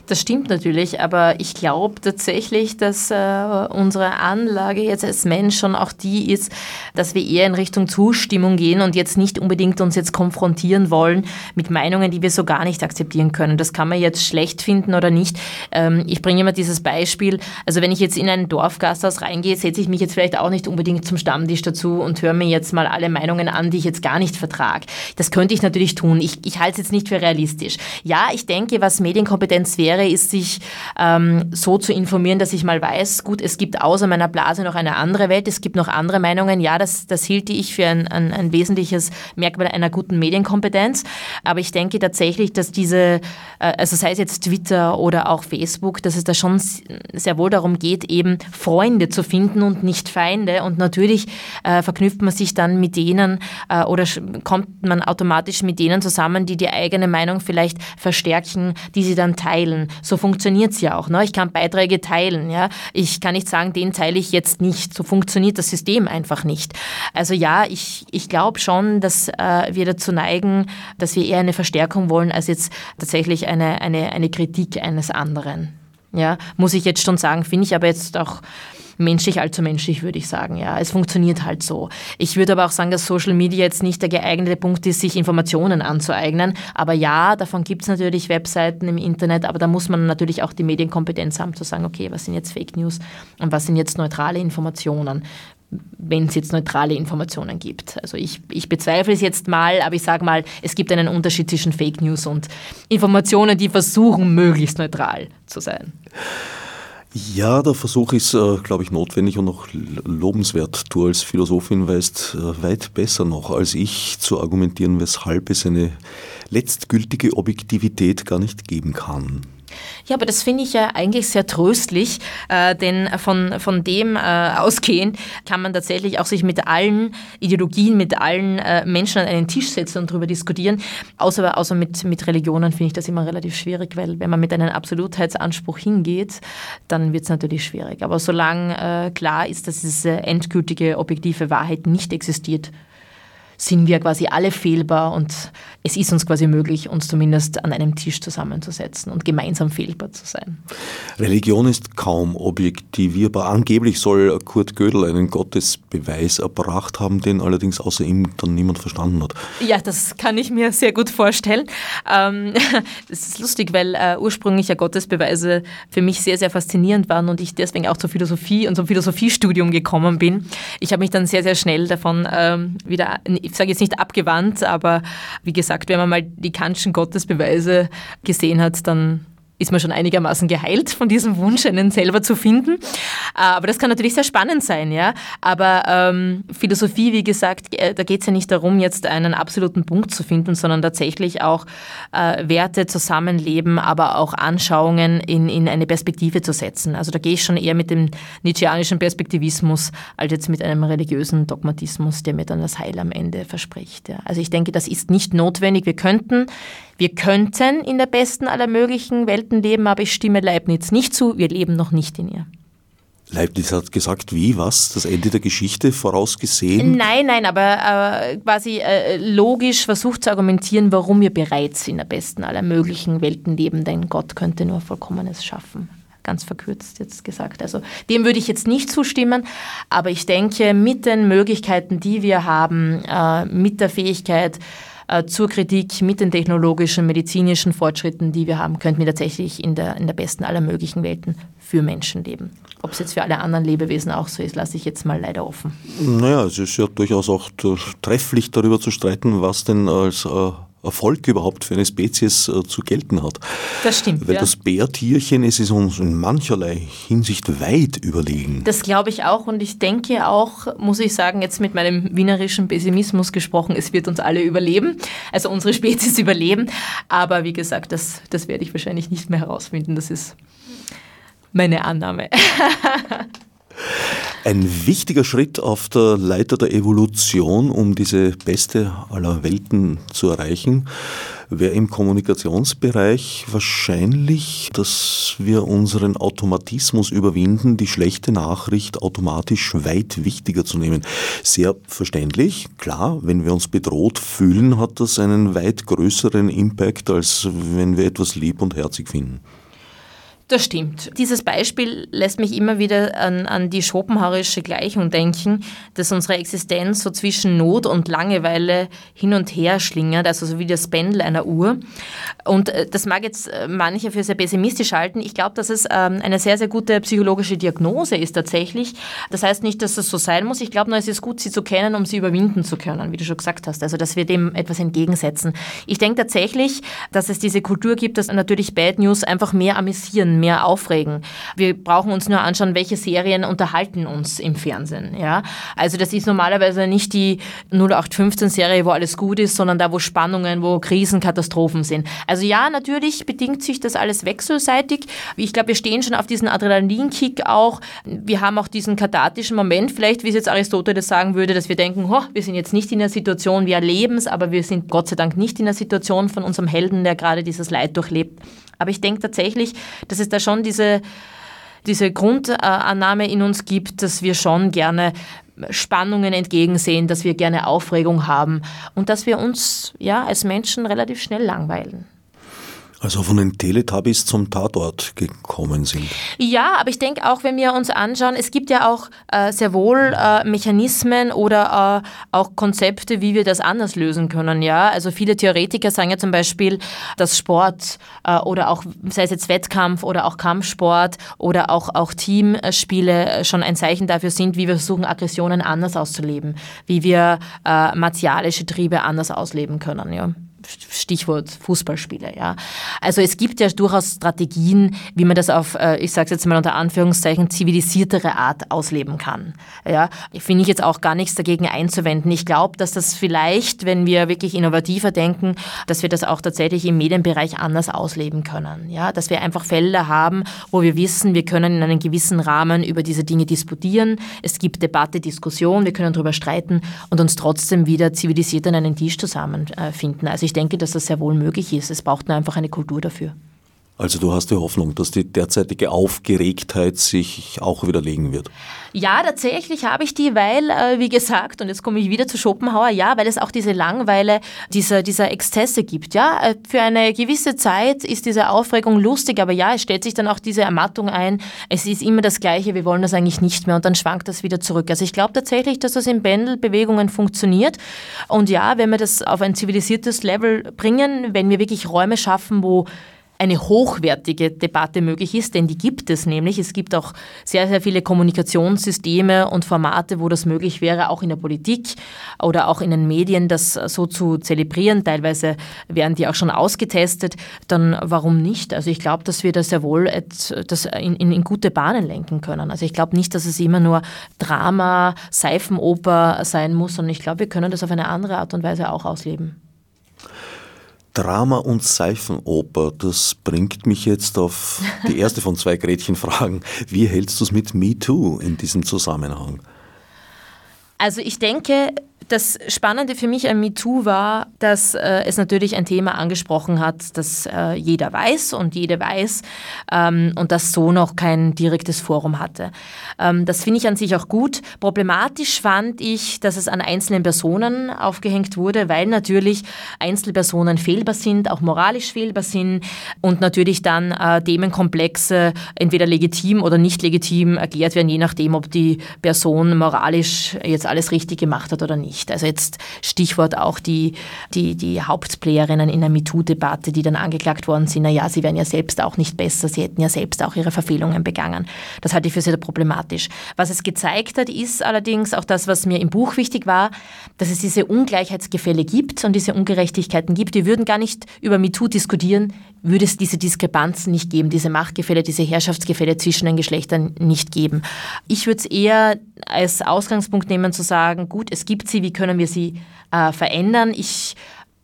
Das stimmt natürlich, aber ich glaube tatsächlich, dass äh, unsere Anlage jetzt als Mensch schon auch die ist, dass wir eher in Richtung Zustimmung gehen und jetzt nicht unbedingt uns jetzt konfrontieren wollen mit Meinungen, die wir so gar nicht akzeptieren können. Das kann man jetzt schlecht finden oder nicht. Ähm, ich bringe immer dieses Beispiel. Also wenn ich jetzt in ein Dorfgasthaus reingehe, setze ich mich jetzt vielleicht auch nicht unbedingt zum Stammtisch dazu und höre mir jetzt mal alle Meinungen an, die ich jetzt gar nicht vertrage. Das könnte ich natürlich tun. Ich, ich halte es jetzt nicht für realistisch. Ja, ich denke, was Medienkompetenz wäre, wäre, ist sich ähm, so zu informieren, dass ich mal weiß, gut, es gibt außer meiner Blase noch eine andere Welt, es gibt noch andere Meinungen. Ja, das, das hielte ich für ein, ein, ein wesentliches Merkmal einer guten Medienkompetenz. Aber ich denke tatsächlich, dass diese, äh, also sei es jetzt Twitter oder auch Facebook, dass es da schon sehr wohl darum geht, eben Freunde zu finden und nicht Feinde. Und natürlich äh, verknüpft man sich dann mit denen äh, oder kommt man automatisch mit denen zusammen, die die eigene Meinung vielleicht verstärken, die sie dann teilen. So funktioniert es ja auch. Ne? Ich kann Beiträge teilen. Ja? Ich kann nicht sagen, den teile ich jetzt nicht. So funktioniert das System einfach nicht. Also ja, ich, ich glaube schon, dass äh, wir dazu neigen, dass wir eher eine Verstärkung wollen, als jetzt tatsächlich eine, eine, eine Kritik eines anderen. Ja, muss ich jetzt schon sagen, finde ich aber jetzt auch menschlich allzu menschlich, würde ich sagen. Ja, es funktioniert halt so. Ich würde aber auch sagen, dass Social Media jetzt nicht der geeignete Punkt ist, sich Informationen anzueignen. Aber ja, davon gibt es natürlich Webseiten im Internet, aber da muss man natürlich auch die Medienkompetenz haben, zu sagen, okay, was sind jetzt Fake News und was sind jetzt neutrale Informationen wenn es jetzt neutrale Informationen gibt. Also ich, ich bezweifle es jetzt mal, aber ich sage mal, es gibt einen Unterschied zwischen Fake News und Informationen, die versuchen, möglichst neutral zu sein. Ja, der Versuch ist, äh, glaube ich, notwendig und auch lobenswert. Du als Philosophin weißt äh, weit besser noch als ich zu argumentieren, weshalb es eine letztgültige Objektivität gar nicht geben kann. Ja, aber das finde ich ja eigentlich sehr tröstlich, äh, denn von, von dem äh, ausgehend kann man tatsächlich auch sich mit allen Ideologien, mit allen äh, Menschen an einen Tisch setzen und darüber diskutieren. Außer, außer mit, mit Religionen finde ich das immer relativ schwierig, weil wenn man mit einem Absolutheitsanspruch hingeht, dann wird es natürlich schwierig. Aber solange äh, klar ist, dass diese endgültige objektive Wahrheit nicht existiert, sind wir quasi alle fehlbar und es ist uns quasi möglich, uns zumindest an einem Tisch zusammenzusetzen und gemeinsam fehlbar zu sein. Religion ist kaum objektivierbar. Angeblich soll Kurt Gödel einen Gottesbeweis erbracht haben, den allerdings außer ihm dann niemand verstanden hat. Ja, das kann ich mir sehr gut vorstellen. Ähm, das ist lustig, weil äh, ursprünglich ja Gottesbeweise für mich sehr, sehr faszinierend waren und ich deswegen auch zur Philosophie und zum Philosophiestudium gekommen bin. Ich habe mich dann sehr, sehr schnell davon ähm, wieder, ich sage jetzt nicht abgewandt, aber wie gesagt, wenn man mal die Kantschen Gottesbeweise gesehen hat, dann ist man schon einigermaßen geheilt von diesem Wunsch, einen selber zu finden. Äh, aber das kann natürlich sehr spannend sein, ja. Aber ähm, Philosophie, wie gesagt, äh, da geht es ja nicht darum, jetzt einen absoluten Punkt zu finden, sondern tatsächlich auch äh, Werte, Zusammenleben, aber auch Anschauungen in, in eine Perspektive zu setzen. Also da gehe ich schon eher mit dem nietzscheanischen Perspektivismus als jetzt mit einem religiösen Dogmatismus, der mir dann das Heil am Ende verspricht. Ja. Also ich denke, das ist nicht notwendig. Wir könnten wir könnten in der besten aller möglichen Welten leben, aber ich stimme Leibniz nicht zu, wir leben noch nicht in ihr. Leibniz hat gesagt, wie, was? Das Ende der Geschichte vorausgesehen? Nein, nein, aber äh, quasi äh, logisch versucht zu argumentieren, warum wir bereits in der besten aller möglichen Welten leben, denn Gott könnte nur Vollkommenes schaffen. Ganz verkürzt jetzt gesagt. Also dem würde ich jetzt nicht zustimmen, aber ich denke, mit den Möglichkeiten, die wir haben, äh, mit der Fähigkeit, äh, zur Kritik mit den technologischen, medizinischen Fortschritten, die wir haben, könnten wir tatsächlich in der, in der besten aller möglichen Welten für Menschen leben. Ob es jetzt für alle anderen Lebewesen auch so ist, lasse ich jetzt mal leider offen. Naja, es ist ja durchaus auch trefflich darüber zu streiten, was denn als äh, Erfolg überhaupt für eine Spezies äh, zu gelten hat. Das stimmt. Weil ja. das Bärtierchen es ist uns in mancherlei Hinsicht weit überlegen. Das glaube ich auch und ich denke auch, muss ich sagen, jetzt mit meinem wienerischen Pessimismus gesprochen, es wird uns alle überleben, also unsere Spezies überleben. Aber wie gesagt, das, das werde ich wahrscheinlich nicht mehr herausfinden. Das ist meine Annahme. Ein wichtiger Schritt auf der Leiter der Evolution, um diese beste aller Welten zu erreichen, wäre im Kommunikationsbereich wahrscheinlich, dass wir unseren Automatismus überwinden, die schlechte Nachricht automatisch weit wichtiger zu nehmen. Sehr verständlich, klar, wenn wir uns bedroht fühlen, hat das einen weit größeren Impact, als wenn wir etwas lieb und herzig finden. Das stimmt. Dieses Beispiel lässt mich immer wieder an, an die Schopenhauerische Gleichung denken, dass unsere Existenz so zwischen Not und Langeweile hin und her schlingert, also so wie das Pendel einer Uhr. Und äh, das mag jetzt äh, manche für sehr pessimistisch halten. Ich glaube, dass es ähm, eine sehr, sehr gute psychologische Diagnose ist tatsächlich. Das heißt nicht, dass es so sein muss. Ich glaube nur, es ist gut, sie zu kennen, um sie überwinden zu können, wie du schon gesagt hast. Also, dass wir dem etwas entgegensetzen. Ich denke tatsächlich, dass es diese Kultur gibt, dass natürlich Bad News einfach mehr amüsieren mehr aufregen. Wir brauchen uns nur anschauen, welche Serien unterhalten uns im Fernsehen. Ja? Also das ist normalerweise nicht die 0815-Serie, wo alles gut ist, sondern da, wo Spannungen, wo Krisen, Katastrophen sind. Also ja, natürlich bedingt sich das alles wechselseitig. Ich glaube, wir stehen schon auf diesen Adrenalinkick auch. Wir haben auch diesen kathartischen Moment, vielleicht, wie es jetzt Aristoteles sagen würde, dass wir denken, oh, wir sind jetzt nicht in der Situation, wir erleben es, aber wir sind Gott sei Dank nicht in der Situation von unserem Helden, der gerade dieses Leid durchlebt. Aber ich denke tatsächlich, dass es da schon diese, diese Grundannahme in uns gibt, dass wir schon gerne Spannungen entgegensehen, dass wir gerne Aufregung haben und dass wir uns ja als Menschen relativ schnell langweilen. Also von den Teletubbies zum Tatort gekommen sind. Ja, aber ich denke auch, wenn wir uns anschauen, es gibt ja auch äh, sehr wohl äh, Mechanismen oder äh, auch Konzepte, wie wir das anders lösen können. Ja, also viele Theoretiker sagen ja zum Beispiel, dass Sport äh, oder auch sei es jetzt Wettkampf oder auch Kampfsport oder auch auch Teamspiele schon ein Zeichen dafür sind, wie wir versuchen Aggressionen anders auszuleben, wie wir äh, martialische Triebe anders ausleben können. Ja. Stichwort Fußballspiele. Ja. Also es gibt ja durchaus Strategien, wie man das auf, äh, ich sage jetzt mal unter Anführungszeichen, zivilisiertere Art ausleben kann. Ja. Finde ich jetzt auch gar nichts dagegen einzuwenden. Ich glaube, dass das vielleicht, wenn wir wirklich innovativer denken, dass wir das auch tatsächlich im Medienbereich anders ausleben können. Ja. Dass wir einfach Felder haben, wo wir wissen, wir können in einem gewissen Rahmen über diese Dinge disputieren. Es gibt Debatte, Diskussion, wir können darüber streiten und uns trotzdem wieder zivilisiert an einen Tisch zusammenfinden. Also ich denke, dass das sehr wohl möglich ist. Es braucht nur einfach eine Kultur dafür. Also du hast die Hoffnung, dass die derzeitige Aufgeregtheit sich auch widerlegen wird? Ja, tatsächlich habe ich die, weil, äh, wie gesagt, und jetzt komme ich wieder zu Schopenhauer, ja, weil es auch diese Langweile dieser, dieser Exzesse gibt. Ja, äh, für eine gewisse Zeit ist diese Aufregung lustig, aber ja, es stellt sich dann auch diese Ermattung ein. Es ist immer das Gleiche, wir wollen das eigentlich nicht mehr und dann schwankt das wieder zurück. Also ich glaube tatsächlich, dass das in Pendelbewegungen funktioniert. Und ja, wenn wir das auf ein zivilisiertes Level bringen, wenn wir wirklich Räume schaffen, wo eine hochwertige Debatte möglich ist, denn die gibt es nämlich. Es gibt auch sehr, sehr viele Kommunikationssysteme und Formate, wo das möglich wäre, auch in der Politik oder auch in den Medien, das so zu zelebrieren. Teilweise werden die auch schon ausgetestet. Dann warum nicht? Also ich glaube, dass wir das sehr wohl das in, in, in gute Bahnen lenken können. Also ich glaube nicht, dass es immer nur Drama, Seifenoper sein muss, sondern ich glaube, wir können das auf eine andere Art und Weise auch ausleben. Drama und Seifenoper, das bringt mich jetzt auf die erste von zwei Gretchenfragen. Wie hältst du es mit Me Too in diesem Zusammenhang? Also ich denke, das Spannende für mich an MeToo war, dass äh, es natürlich ein Thema angesprochen hat, das äh, jeder weiß und jede weiß ähm, und das so noch kein direktes Forum hatte. Ähm, das finde ich an sich auch gut. Problematisch fand ich, dass es an einzelnen Personen aufgehängt wurde, weil natürlich Einzelpersonen fehlbar sind, auch moralisch fehlbar sind und natürlich dann äh, Themenkomplexe entweder legitim oder nicht legitim erklärt werden, je nachdem, ob die Person moralisch jetzt alles richtig gemacht hat oder nicht nicht. Also jetzt Stichwort auch die, die, die Hauptplayerinnen in der MeToo-Debatte, die dann angeklagt worden sind, naja, sie wären ja selbst auch nicht besser, sie hätten ja selbst auch ihre Verfehlungen begangen. Das halte ich für sehr problematisch. Was es gezeigt hat, ist allerdings auch das, was mir im Buch wichtig war, dass es diese Ungleichheitsgefälle gibt und diese Ungerechtigkeiten gibt. Wir würden gar nicht über MeToo diskutieren, würde es diese Diskrepanzen nicht geben, diese Machtgefälle, diese Herrschaftsgefälle zwischen den Geschlechtern nicht geben. Ich würde es eher als Ausgangspunkt nehmen zu sagen, gut, es gibt sie, wie können wir sie äh, verändern? Ich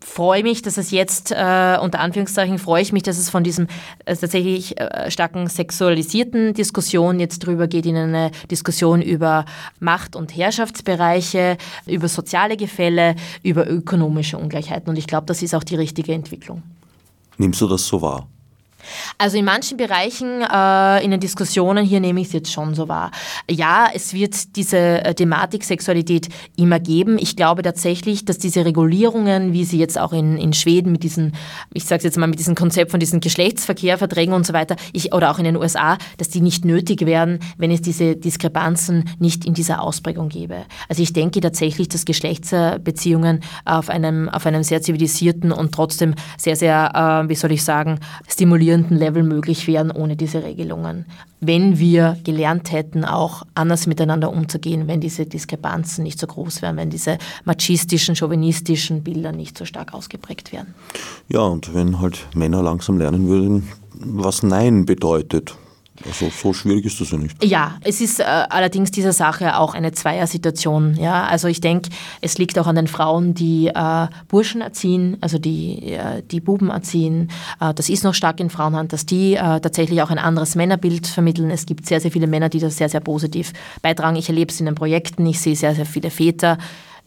freue mich, dass es jetzt, äh, unter Anführungszeichen, freue ich mich, dass es von diesem äh, tatsächlich äh, starken sexualisierten Diskussion jetzt drüber geht in eine Diskussion über Macht- und Herrschaftsbereiche, über soziale Gefälle, über ökonomische Ungleichheiten. Und ich glaube, das ist auch die richtige Entwicklung. Nimmst du das so wahr? Also in manchen Bereichen äh, in den Diskussionen hier nehme ich es jetzt schon so wahr. Ja, es wird diese äh, Thematik Sexualität immer geben. Ich glaube tatsächlich, dass diese Regulierungen, wie sie jetzt auch in, in Schweden mit diesen, ich sage jetzt mal mit diesem Konzept von diesen Geschlechtsverkehrverträgen und so weiter, ich, oder auch in den USA, dass die nicht nötig wären, wenn es diese Diskrepanzen nicht in dieser Ausprägung gäbe. Also ich denke tatsächlich, dass Geschlechtsbeziehungen auf einem, auf einem sehr zivilisierten und trotzdem sehr, sehr, äh, wie soll ich sagen, stimulierenden funktionierenden Level möglich wären ohne diese Regelungen. Wenn wir gelernt hätten, auch anders miteinander umzugehen, wenn diese Diskrepanzen nicht so groß wären, wenn diese machistischen, chauvinistischen Bilder nicht so stark ausgeprägt wären. Ja, und wenn halt Männer langsam lernen würden, was Nein bedeutet, also so schwierig ist das ja nicht. Ja, es ist äh, allerdings dieser Sache auch eine Zweiersituation. Ja? Also ich denke, es liegt auch an den Frauen, die äh, Burschen erziehen, also die, äh, die Buben erziehen. Äh, das ist noch stark in Frauenhand, dass die äh, tatsächlich auch ein anderes Männerbild vermitteln. Es gibt sehr, sehr viele Männer, die das sehr, sehr positiv beitragen. Ich erlebe es in den Projekten, ich sehe sehr, sehr viele Väter,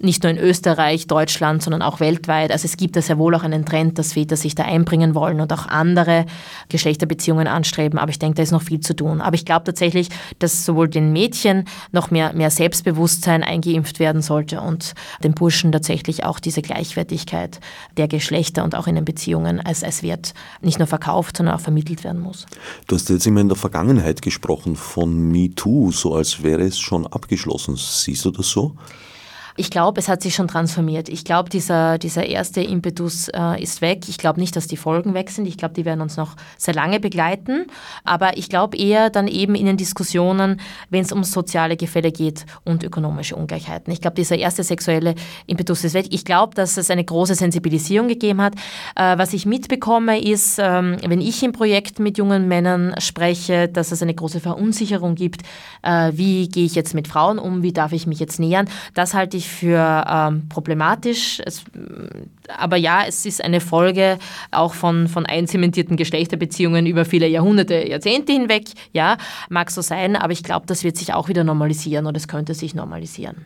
nicht nur in Österreich, Deutschland, sondern auch weltweit. Also es gibt da sehr wohl auch einen Trend, dass Väter sich da einbringen wollen und auch andere Geschlechterbeziehungen anstreben. Aber ich denke, da ist noch viel zu tun. Aber ich glaube tatsächlich, dass sowohl den Mädchen noch mehr, mehr Selbstbewusstsein eingeimpft werden sollte und den Burschen tatsächlich auch diese Gleichwertigkeit der Geschlechter und auch in den Beziehungen als, als Wert nicht nur verkauft, sondern auch vermittelt werden muss. Du hast jetzt immer in der Vergangenheit gesprochen von MeToo, so als wäre es schon abgeschlossen. Siehst du das so? Ich glaube, es hat sich schon transformiert. Ich glaube, dieser, dieser erste Impetus äh, ist weg. Ich glaube nicht, dass die Folgen weg sind. Ich glaube, die werden uns noch sehr lange begleiten. Aber ich glaube eher dann eben in den Diskussionen, wenn es um soziale Gefälle geht und ökonomische Ungleichheiten. Ich glaube, dieser erste sexuelle Impetus ist weg. Ich glaube, dass es eine große Sensibilisierung gegeben hat. Äh, was ich mitbekomme, ist, ähm, wenn ich im Projekt mit jungen Männern spreche, dass es eine große Verunsicherung gibt. Äh, wie gehe ich jetzt mit Frauen um? Wie darf ich mich jetzt nähern? Das halte ich für ähm, problematisch. Es, aber ja, es ist eine Folge auch von, von einzementierten Geschlechterbeziehungen über viele Jahrhunderte, Jahrzehnte hinweg. Ja, mag so sein, aber ich glaube, das wird sich auch wieder normalisieren oder es könnte sich normalisieren.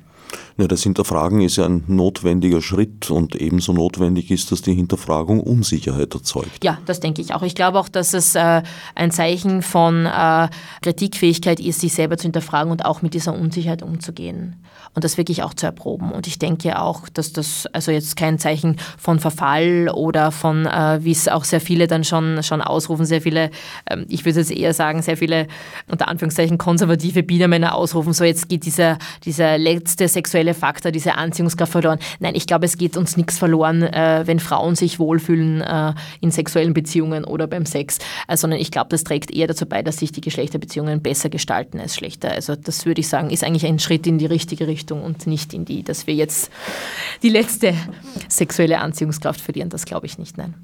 Ja, das Hinterfragen ist ja ein notwendiger Schritt und ebenso notwendig ist, dass die Hinterfragung Unsicherheit erzeugt. Ja, das denke ich auch. Ich glaube auch, dass es äh, ein Zeichen von äh, Kritikfähigkeit ist, sich selber zu hinterfragen und auch mit dieser Unsicherheit umzugehen und das wirklich auch zu erproben. Und ich denke auch, dass das also jetzt kein Zeichen von Verfall oder von, äh, wie es auch sehr viele dann schon, schon ausrufen, sehr viele, ähm, ich würde jetzt eher sagen, sehr viele unter Anführungszeichen konservative Biedermänner ausrufen, so jetzt geht dieser, dieser letzte sexuelle Faktor, diese Anziehungskraft verloren. Nein, ich glaube, es geht uns nichts verloren, äh, wenn Frauen sich wohlfühlen äh, in sexuellen Beziehungen oder beim Sex, äh, sondern ich glaube, das trägt eher dazu bei, dass sich die Geschlechterbeziehungen besser gestalten als schlechter. Also das würde ich sagen, ist eigentlich ein Schritt in die richtige Richtung. Richtung und nicht in die, dass wir jetzt die letzte sexuelle Anziehungskraft verlieren. Das glaube ich nicht, nein.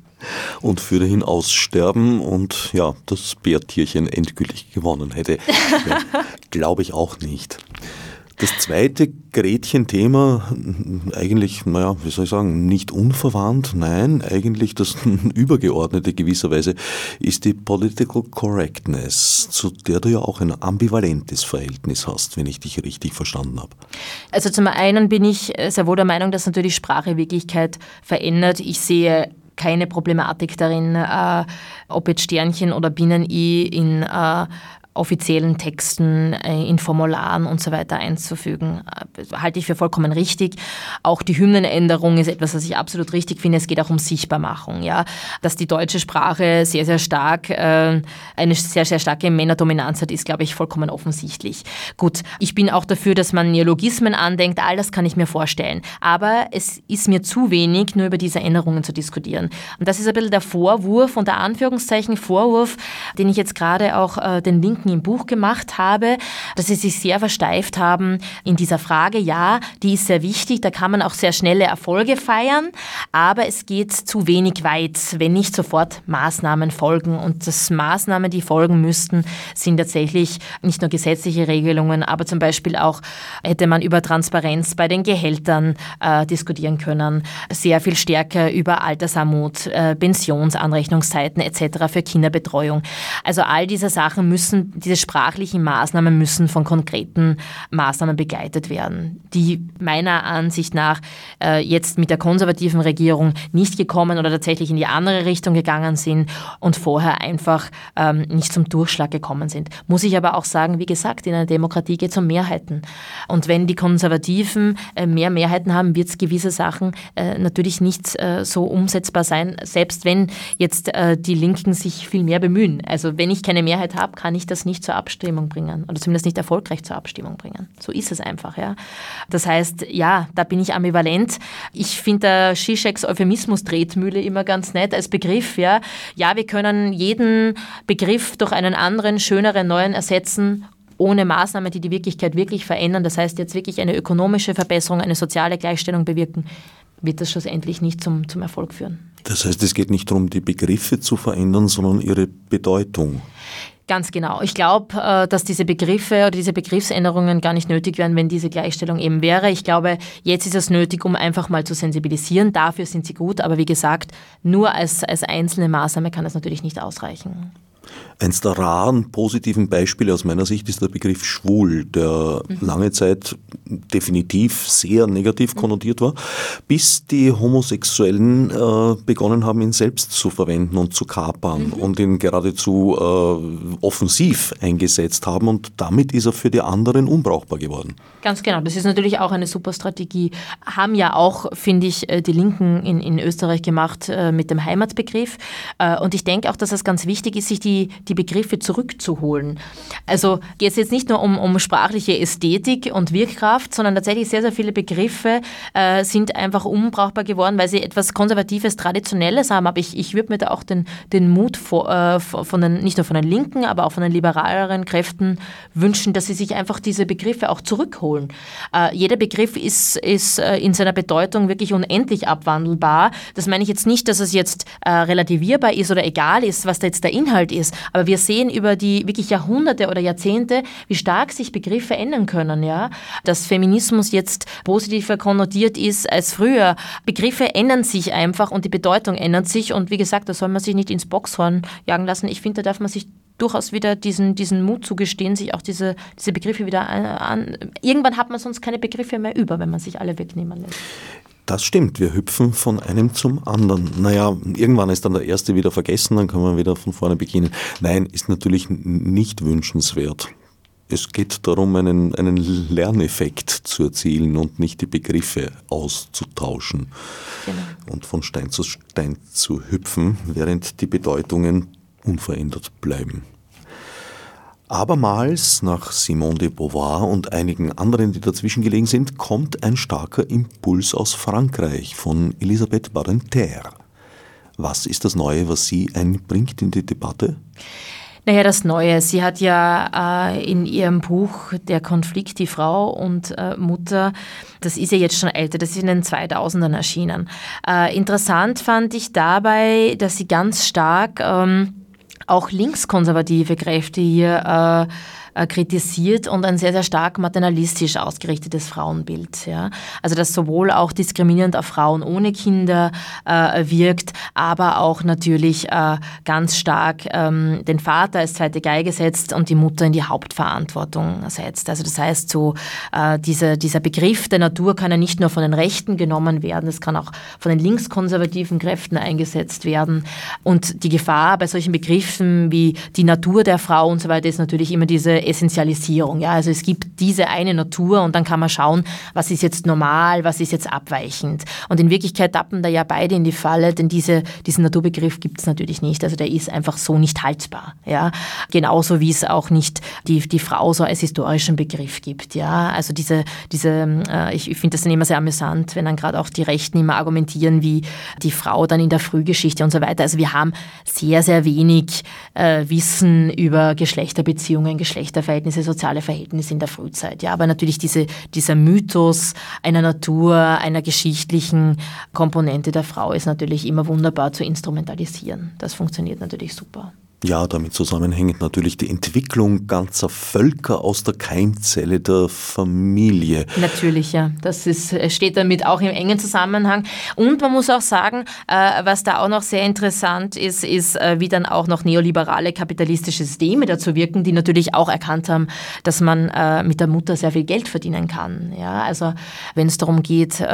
Und für dahin aussterben und ja, das Bärtierchen endgültig gewonnen hätte. glaube ich auch nicht. Das zweite Gretchen-Thema, eigentlich, naja, wie soll ich sagen, nicht unverwandt, nein, eigentlich das übergeordnete gewisserweise, ist die Political Correctness, zu der du ja auch ein ambivalentes Verhältnis hast, wenn ich dich richtig verstanden habe. Also zum einen bin ich sehr wohl der Meinung, dass natürlich Sprache Wirklichkeit verändert. Ich sehe keine Problematik darin, äh, ob jetzt Sternchen oder Binnen-I in äh, offiziellen Texten, äh, in Formularen und so weiter einzufügen. Äh, halte ich für vollkommen richtig. Auch die Hymnenänderung ist etwas, was ich absolut richtig finde. Es geht auch um Sichtbarmachung. Ja? Dass die deutsche Sprache sehr, sehr stark, äh, eine sehr, sehr starke Männerdominanz hat, ist, glaube ich, vollkommen offensichtlich. Gut, ich bin auch dafür, dass man Neologismen andenkt. All das kann ich mir vorstellen. Aber es ist mir zu wenig, nur über diese Änderungen zu diskutieren. Und das ist ein bisschen der Vorwurf, unter Anführungszeichen Vorwurf, den ich jetzt gerade auch den Linken Gedanken im Buch gemacht habe, dass sie sich sehr versteift haben in dieser Frage. Ja, die ist sehr wichtig, da kann man auch sehr schnelle Erfolge feiern, aber es geht zu wenig weit, wenn nicht sofort Maßnahmen folgen. Und das Maßnahmen, die folgen müssten, sind tatsächlich nicht nur gesetzliche Regelungen, aber zum Beispiel auch hätte man über Transparenz bei den Gehältern äh, diskutieren können, sehr viel stärker über Altersarmut, äh, Pensionsanrechnungszeiten etc. für Kinderbetreuung. Also all diese Sachen müssen diese sprachlichen Maßnahmen müssen von konkreten Maßnahmen begleitet werden, die meiner Ansicht nach äh, jetzt mit der konservativen Regierung nicht gekommen oder tatsächlich in die andere Richtung gegangen sind und vorher einfach ähm, nicht zum Durchschlag gekommen sind. Muss ich aber auch sagen, wie gesagt, in einer Demokratie geht es um Mehrheiten. Und wenn die Konservativen äh, mehr Mehrheiten haben, wird es gewisse Sachen äh, natürlich nicht äh, so umsetzbar sein, selbst wenn jetzt äh, die Linken sich viel mehr bemühen. Also wenn ich keine Mehrheit habe, kann ich das nicht zur Abstimmung bringen oder zumindest nicht erfolgreich zur Abstimmung bringen. So ist es einfach. Ja. Das heißt, ja, da bin ich ambivalent. Ich finde der Zizeks Euphemismus-Tretmühle immer ganz nett als Begriff. Ja. ja, wir können jeden Begriff durch einen anderen, schöneren, neuen ersetzen ohne Maßnahmen, die die Wirklichkeit wirklich verändern, das heißt jetzt wirklich eine ökonomische Verbesserung, eine soziale Gleichstellung bewirken, wird das schlussendlich nicht zum, zum Erfolg führen. Das heißt, es geht nicht darum, die Begriffe zu verändern, sondern ihre Bedeutung. Ganz genau. Ich glaube, äh, dass diese Begriffe oder diese Begriffsänderungen gar nicht nötig wären, wenn diese Gleichstellung eben wäre. Ich glaube, jetzt ist es nötig, um einfach mal zu sensibilisieren. Dafür sind sie gut, aber wie gesagt, nur als, als einzelne Maßnahme kann das natürlich nicht ausreichen. Eins der raren positiven Beispiele aus meiner Sicht ist der Begriff schwul, der mhm. lange Zeit definitiv sehr negativ mhm. konnotiert war, bis die Homosexuellen äh, begonnen haben, ihn selbst zu verwenden und zu kapern mhm. und ihn geradezu äh, offensiv eingesetzt haben und damit ist er für die anderen unbrauchbar geworden. Ganz genau, das ist natürlich auch eine super Strategie. Haben ja auch, finde ich, äh, die Linken in, in Österreich gemacht äh, mit dem Heimatbegriff. Äh, und ich denke auch, dass es ganz wichtig ist, sich die, die Begriffe zurückzuholen. Also geht es jetzt nicht nur um, um sprachliche Ästhetik und Wirkkraft, sondern tatsächlich sehr, sehr viele Begriffe äh, sind einfach unbrauchbar geworden, weil sie etwas Konservatives, Traditionelles haben. Aber ich, ich würde mir da auch den, den Mut vor, äh, von den, nicht nur von den Linken, aber auch von den liberaleren Kräften wünschen, dass sie sich einfach diese Begriffe auch zurückholen. Äh, jeder Begriff ist, ist äh, in seiner Bedeutung wirklich unendlich abwandelbar. Das meine ich jetzt nicht, dass es jetzt äh, relativierbar ist oder egal ist, was da jetzt der Inhalt ist. Aber wir sehen über die wirklich Jahrhunderte oder Jahrzehnte, wie stark sich Begriffe ändern können. Ja? Dass Feminismus jetzt positiver konnotiert ist als früher. Begriffe ändern sich einfach und die Bedeutung ändert sich. Und wie gesagt, da soll man sich nicht ins Boxhorn jagen lassen. Ich finde, da darf man sich durchaus wieder diesen, diesen Mut zugestehen, sich auch diese, diese Begriffe wieder an. Irgendwann hat man sonst keine Begriffe mehr über, wenn man sich alle wegnehmen lässt. Das stimmt, wir hüpfen von einem zum anderen. Naja, irgendwann ist dann der erste wieder vergessen, dann kann man wieder von vorne beginnen. Nein, ist natürlich nicht wünschenswert. Es geht darum, einen, einen Lerneffekt zu erzielen und nicht die Begriffe auszutauschen genau. und von Stein zu Stein zu hüpfen, während die Bedeutungen unverändert bleiben. Abermals, nach Simone de Beauvoir und einigen anderen, die dazwischen gelegen sind, kommt ein starker Impuls aus Frankreich von Elisabeth Badinter. Was ist das Neue, was sie einbringt in die Debatte? Naja, das Neue. Sie hat ja äh, in ihrem Buch Der Konflikt, die Frau und äh, Mutter, das ist ja jetzt schon älter, das ist in den 2000ern erschienen. Äh, interessant fand ich dabei, dass sie ganz stark ähm, auch linkskonservative Kräfte hier äh, kritisiert und ein sehr, sehr stark maternalistisch ausgerichtetes Frauenbild. Ja? Also das sowohl auch diskriminierend auf Frauen ohne Kinder äh, wirkt, aber auch natürlich äh, ganz stark ähm, den Vater als zweite Geige setzt und die Mutter in die Hauptverantwortung setzt. Also das heißt, so äh, diese, dieser Begriff der Natur kann ja nicht nur von den Rechten genommen werden, es kann auch von den linkskonservativen Kräften eingesetzt werden. Und die Gefahr bei solchen Begriffen wie die Natur der Frau und so weiter ist natürlich immer diese Essentialisierung. Ja? Also es gibt diese eine Natur und dann kann man schauen, was ist jetzt normal, was ist jetzt abweichend. Und in Wirklichkeit tappen da ja beide in die Falle, denn diese, diesen Naturbegriff gibt es natürlich nicht. Also der ist einfach so nicht haltbar. Ja? Genauso wie es auch nicht die, die Frau so als historischen Begriff gibt. Ja? Also diese, diese äh, ich, ich finde das dann immer sehr amüsant, wenn dann gerade auch die Rechten immer argumentieren, wie die Frau dann in der Frühgeschichte und so weiter. Also wir haben sehr, sehr wenig äh, Wissen über Geschlechterbeziehungen, Geschlechter Geschlechterverhältnisse, soziale Verhältnisse in der Frühzeit. Ja, aber natürlich diese, dieser Mythos einer Natur, einer geschichtlichen Komponente der Frau ist natürlich immer wunderbar zu instrumentalisieren. Das funktioniert natürlich super. Ja, damit zusammenhängt natürlich die Entwicklung ganzer Völker aus der Keimzelle der Familie. Natürlich, ja. Das ist, steht damit auch im engen Zusammenhang. Und man muss auch sagen, äh, was da auch noch sehr interessant ist, ist, äh, wie dann auch noch neoliberale kapitalistische Systeme dazu wirken, die natürlich auch erkannt haben, dass man äh, mit der Mutter sehr viel Geld verdienen kann. Ja, also wenn es darum geht,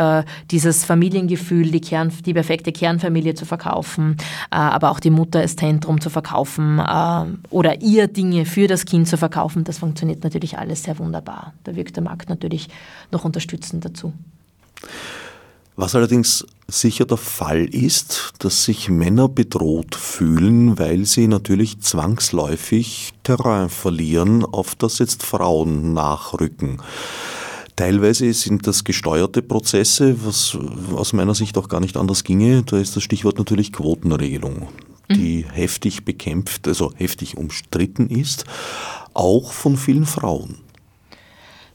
dieses Familiengefühl, die, Kern, die perfekte Kernfamilie zu verkaufen, aber auch die Mutter als Zentrum zu verkaufen, verkaufen äh, oder ihr Dinge für das Kind zu verkaufen, das funktioniert natürlich alles sehr wunderbar. Da wirkt der Markt natürlich noch unterstützend dazu. Was allerdings sicher der Fall ist, dass sich Männer bedroht fühlen, weil sie natürlich zwangsläufig Terrain verlieren, auf das jetzt Frauen nachrücken. Teilweise sind das gesteuerte Prozesse, was aus meiner Sicht auch gar nicht anders ginge. Da ist das Stichwort natürlich Quotenregelung die mhm. heftig bekämpft, also heftig umstritten ist, auch von vielen Frauen.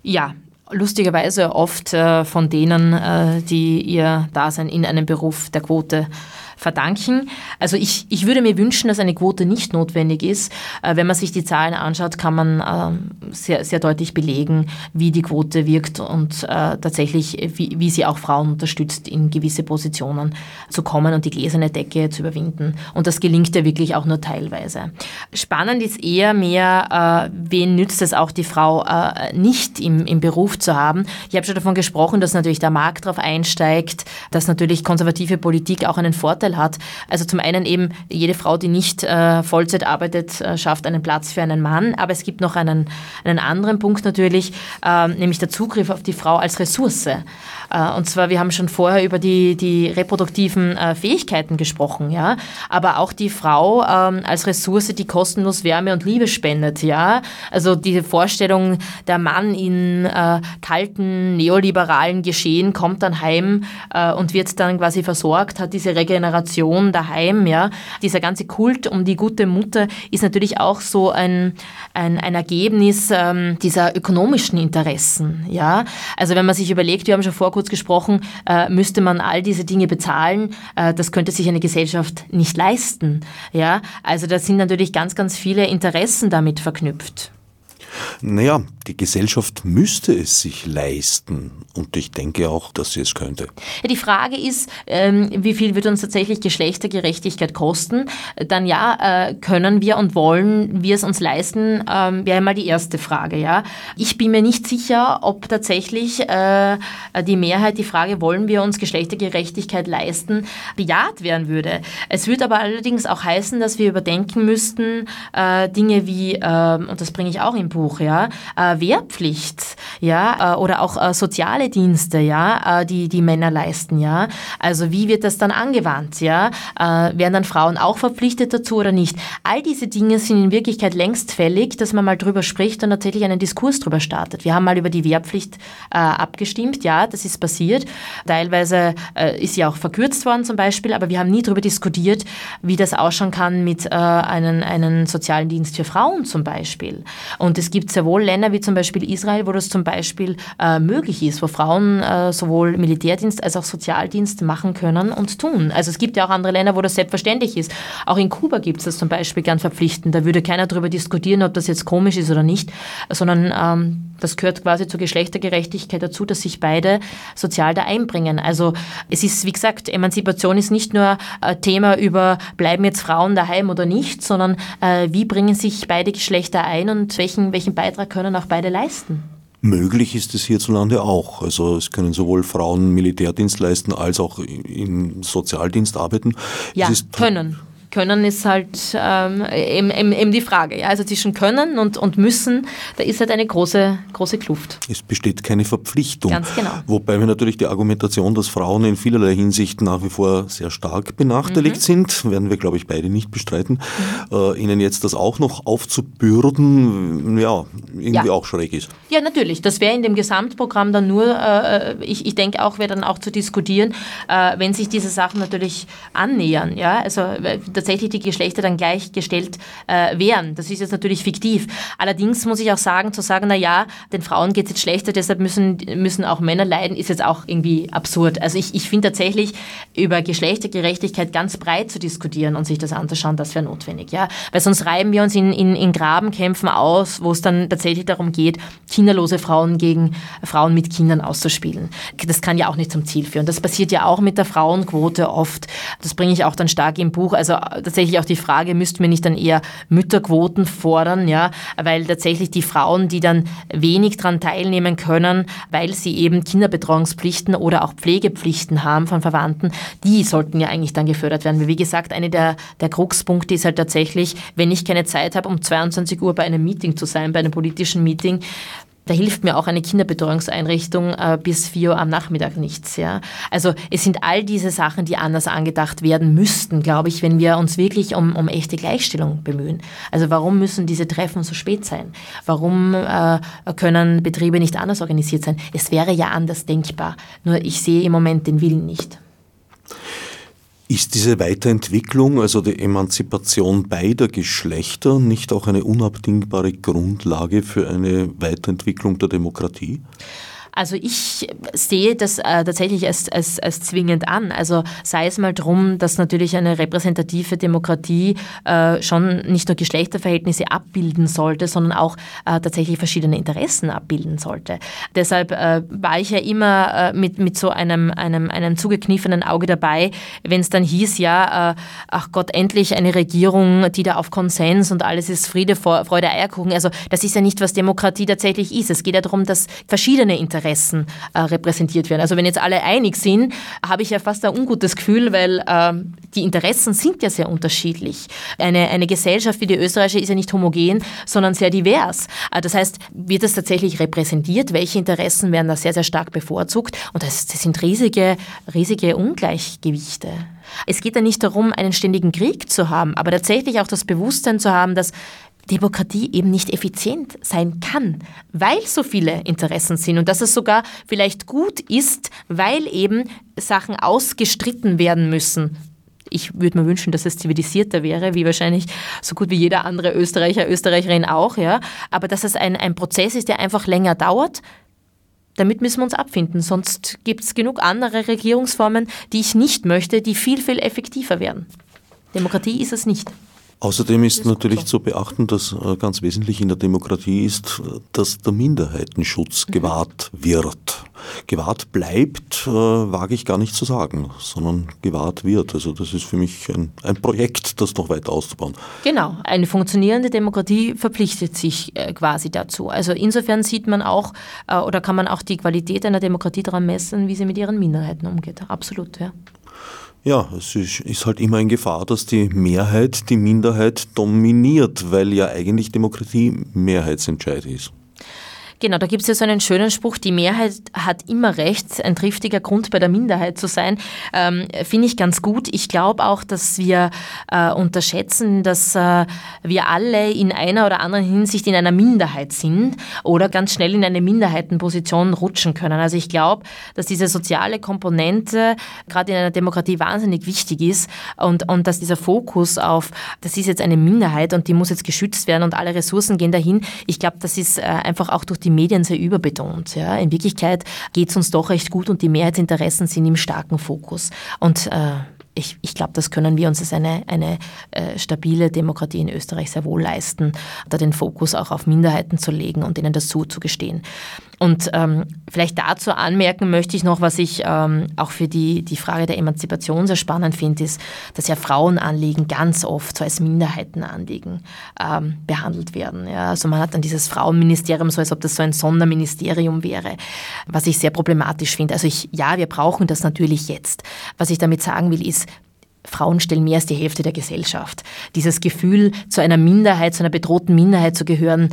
Ja, lustigerweise oft äh, von denen, äh, die ihr Dasein in einem Beruf der Quote verdanken. Also ich, ich würde mir wünschen, dass eine Quote nicht notwendig ist. Äh, wenn man sich die Zahlen anschaut, kann man äh, sehr, sehr deutlich belegen, wie die Quote wirkt und äh, tatsächlich, wie, wie sie auch Frauen unterstützt, in gewisse Positionen zu kommen und die gläserne Decke zu überwinden. Und das gelingt ja wirklich auch nur teilweise. Spannend ist eher mehr, äh, wen nützt es auch die Frau nicht im, im Beruf zu haben. Ich habe schon davon gesprochen, dass natürlich der Markt darauf einsteigt, dass natürlich konservative Politik auch einen Vorteil hat. Also zum einen eben jede Frau, die nicht äh, Vollzeit arbeitet, äh, schafft einen Platz für einen Mann. Aber es gibt noch einen, einen anderen Punkt natürlich, äh, nämlich der Zugriff auf die Frau als Ressource. Äh, und zwar, wir haben schon vorher über die, die reproduktiven äh, Fähigkeiten gesprochen, ja. Aber auch die Frau ähm, als Ressource, die kostenlos Wärme und Liebe spendet, ja. Also diese Vorstellung, der Mann in äh, kalten, neoliberalen Geschehen kommt dann heim und wird dann quasi versorgt, hat diese Regeneration daheim, ja. Dieser ganze Kult um die gute Mutter ist natürlich auch so ein, ein, ein Ergebnis ähm, dieser ökonomischen Interessen, ja. Also wenn man sich überlegt, wir haben schon vor kurz gesprochen, äh, müsste man all diese Dinge bezahlen, äh, das könnte sich eine Gesellschaft nicht leisten, ja. Also da sind natürlich ganz, ganz viele Interessen damit verknüpft. Naja, die Gesellschaft müsste es sich leisten und ich denke auch, dass sie es könnte. Ja, die Frage ist, ähm, wie viel wird uns tatsächlich Geschlechtergerechtigkeit kosten? Dann ja, äh, können wir und wollen wir es uns leisten, ähm, wäre mal die erste Frage. Ja? Ich bin mir nicht sicher, ob tatsächlich äh, die Mehrheit die Frage, wollen wir uns Geschlechtergerechtigkeit leisten, bejaht werden würde. Es würde aber allerdings auch heißen, dass wir überdenken müssten, äh, Dinge wie, ähm, und das bringe ich auch im Buch, ja, Wehrpflicht, ja, oder auch soziale Dienste, ja, äh, die die Männer leisten, ja. Also wie wird das dann angewandt, ja? Äh, werden dann Frauen auch verpflichtet dazu oder nicht? All diese Dinge sind in Wirklichkeit längst fällig, dass man mal drüber spricht und tatsächlich einen Diskurs drüber startet. Wir haben mal über die Wehrpflicht äh, abgestimmt, ja, das ist passiert. Teilweise äh, ist sie auch verkürzt worden zum Beispiel, aber wir haben nie darüber diskutiert, wie das ausschauen kann mit äh, einem, einen sozialen Dienst für Frauen zum Beispiel. Und es gibt sehr wohl Länder wie zum Beispiel Israel, wo das zum Beispiel äh, möglich ist, wo Frauen äh, sowohl Militärdienst als auch Sozialdienst machen können und tun. Also es gibt ja auch andere Länder, wo das selbstverständlich ist. Auch in Kuba gibt es das zum Beispiel ganz verpflichtend. Da würde keiner darüber diskutieren, ob das jetzt komisch ist oder nicht, sondern ähm, das gehört quasi zur Geschlechtergerechtigkeit dazu, dass sich beide sozial da einbringen. Also es ist, wie gesagt, Emanzipation ist nicht nur ein Thema über, bleiben jetzt Frauen daheim oder nicht, sondern äh, wie bringen sich beide Geschlechter ein und welchen, welchen Beitrag können auch beide leisten. Möglich ist es hierzulande auch. Also es können sowohl Frauen Militärdienst leisten als auch im Sozialdienst arbeiten. Ja, können. Können ist halt ähm, eben, eben, eben, die Frage. Ja? Also zwischen können und, und müssen, da ist halt eine große, große Kluft. Es besteht keine Verpflichtung. Ganz genau. Wobei wir natürlich die Argumentation, dass Frauen in vielerlei Hinsicht nach wie vor sehr stark benachteiligt mhm. sind, werden wir, glaube ich, beide nicht bestreiten, mhm. äh, ihnen jetzt das auch noch aufzubürden, ja, irgendwie ja. auch schräg ist. Ja, natürlich. Das wäre in dem Gesamtprogramm dann nur, äh, ich, ich denke auch, wäre dann auch zu diskutieren, äh, wenn sich diese Sachen natürlich annähern. Ja? Also tatsächlich die Geschlechter dann gleichgestellt äh, wären. Das ist jetzt natürlich fiktiv. Allerdings muss ich auch sagen, zu sagen, na ja, den Frauen geht es jetzt schlechter, deshalb müssen, müssen auch Männer leiden, ist jetzt auch irgendwie absurd. Also ich, ich finde tatsächlich, über Geschlechtergerechtigkeit ganz breit zu diskutieren und sich das anzuschauen, das wäre notwendig. Ja? Weil sonst reiben wir uns in, in, in Grabenkämpfen aus, wo es dann tatsächlich darum geht, kinderlose Frauen gegen Frauen mit Kindern auszuspielen. Das kann ja auch nicht zum Ziel führen. Das passiert ja auch mit der Frauenquote oft. Das bringe ich auch dann stark im Buch. Also tatsächlich auch die Frage, müssten wir nicht dann eher Mütterquoten fordern, ja, weil tatsächlich die Frauen, die dann wenig daran teilnehmen können, weil sie eben Kinderbetreuungspflichten oder auch Pflegepflichten haben von Verwandten, die sollten ja eigentlich dann gefördert werden. Wie gesagt, eine der, der Kruxpunkte ist halt tatsächlich, wenn ich keine Zeit habe, um 22 Uhr bei einem Meeting zu sein, bei einem politischen Meeting, da hilft mir auch eine Kinderbetreuungseinrichtung äh, bis 4 Uhr am Nachmittag nichts. Ja? Also es sind all diese Sachen, die anders angedacht werden müssten, glaube ich, wenn wir uns wirklich um, um echte Gleichstellung bemühen. Also warum müssen diese Treffen so spät sein? Warum äh, können Betriebe nicht anders organisiert sein? Es wäre ja anders denkbar. Nur ich sehe im Moment den Willen nicht. Ist diese Weiterentwicklung, also die Emanzipation beider Geschlechter, nicht auch eine unabdingbare Grundlage für eine Weiterentwicklung der Demokratie? Also ich sehe das äh, tatsächlich als, als, als zwingend an. Also sei es mal drum, dass natürlich eine repräsentative Demokratie äh, schon nicht nur Geschlechterverhältnisse abbilden sollte, sondern auch äh, tatsächlich verschiedene Interessen abbilden sollte. Deshalb äh, war ich ja immer äh, mit, mit so einem, einem, einem zugekniffenen Auge dabei, wenn es dann hieß, ja, äh, ach Gott, endlich eine Regierung, die da auf Konsens und alles ist Friede, Freude, Eierkuchen. Also das ist ja nicht, was Demokratie tatsächlich ist. Es geht ja darum, dass verschiedene Interessen äh, repräsentiert werden. Also wenn jetzt alle einig sind, habe ich ja fast ein ungutes Gefühl, weil äh, die Interessen sind ja sehr unterschiedlich. Eine, eine Gesellschaft wie die österreichische ist ja nicht homogen, sondern sehr divers. Äh, das heißt, wird das tatsächlich repräsentiert? Welche Interessen werden da sehr, sehr stark bevorzugt? Und das, das sind riesige, riesige Ungleichgewichte. Es geht ja nicht darum, einen ständigen Krieg zu haben, aber tatsächlich auch das Bewusstsein zu haben, dass Demokratie eben nicht effizient sein kann, weil so viele Interessen sind und dass es sogar vielleicht gut ist, weil eben Sachen ausgestritten werden müssen. Ich würde mir wünschen, dass es zivilisierter wäre, wie wahrscheinlich so gut wie jeder andere Österreicher, Österreicherin auch, ja. Aber dass es ein, ein Prozess ist, der einfach länger dauert, damit müssen wir uns abfinden. Sonst gibt es genug andere Regierungsformen, die ich nicht möchte, die viel, viel effektiver werden. Demokratie ist es nicht. Außerdem ist natürlich zu beachten, dass äh, ganz wesentlich in der Demokratie ist, dass der Minderheitenschutz mhm. gewahrt wird. Gewahrt bleibt, äh, wage ich gar nicht zu sagen, sondern gewahrt wird. Also das ist für mich ein, ein Projekt, das noch weiter auszubauen. Genau, eine funktionierende Demokratie verpflichtet sich äh, quasi dazu. Also insofern sieht man auch oder kann man auch die Qualität einer Demokratie daran messen, wie sie mit ihren Minderheiten umgeht. Absolut, ja. Ja, es ist halt immer in Gefahr, dass die Mehrheit die Minderheit dominiert, weil ja eigentlich Demokratie Mehrheitsentscheid ist. Genau, da gibt es ja so einen schönen Spruch, die Mehrheit hat immer recht, ein triftiger Grund bei der Minderheit zu sein. Ähm, Finde ich ganz gut. Ich glaube auch, dass wir äh, unterschätzen, dass äh, wir alle in einer oder anderen Hinsicht in einer Minderheit sind oder ganz schnell in eine Minderheitenposition rutschen können. Also ich glaube, dass diese soziale Komponente gerade in einer Demokratie wahnsinnig wichtig ist und, und dass dieser Fokus auf, das ist jetzt eine Minderheit und die muss jetzt geschützt werden und alle Ressourcen gehen dahin, ich glaube, das ist äh, einfach auch durch die die Medien sehr überbetont. Ja. In Wirklichkeit geht es uns doch recht gut und die Mehrheitsinteressen sind im starken Fokus. Und äh, ich, ich glaube, das können wir uns als eine, eine äh, stabile Demokratie in Österreich sehr wohl leisten, da den Fokus auch auf Minderheiten zu legen und ihnen das zuzugestehen. Und ähm, vielleicht dazu anmerken möchte ich noch, was ich ähm, auch für die, die Frage der Emanzipation sehr spannend finde, ist, dass ja Frauenanliegen ganz oft so als Minderheitenanliegen ähm, behandelt werden. Ja, also man hat dann dieses Frauenministerium so, als ob das so ein Sonderministerium wäre, was ich sehr problematisch finde. Also ich, ja, wir brauchen das natürlich jetzt. Was ich damit sagen will, ist, Frauen stellen mehr als die Hälfte der Gesellschaft. Dieses Gefühl, zu einer Minderheit, zu einer bedrohten Minderheit zu gehören,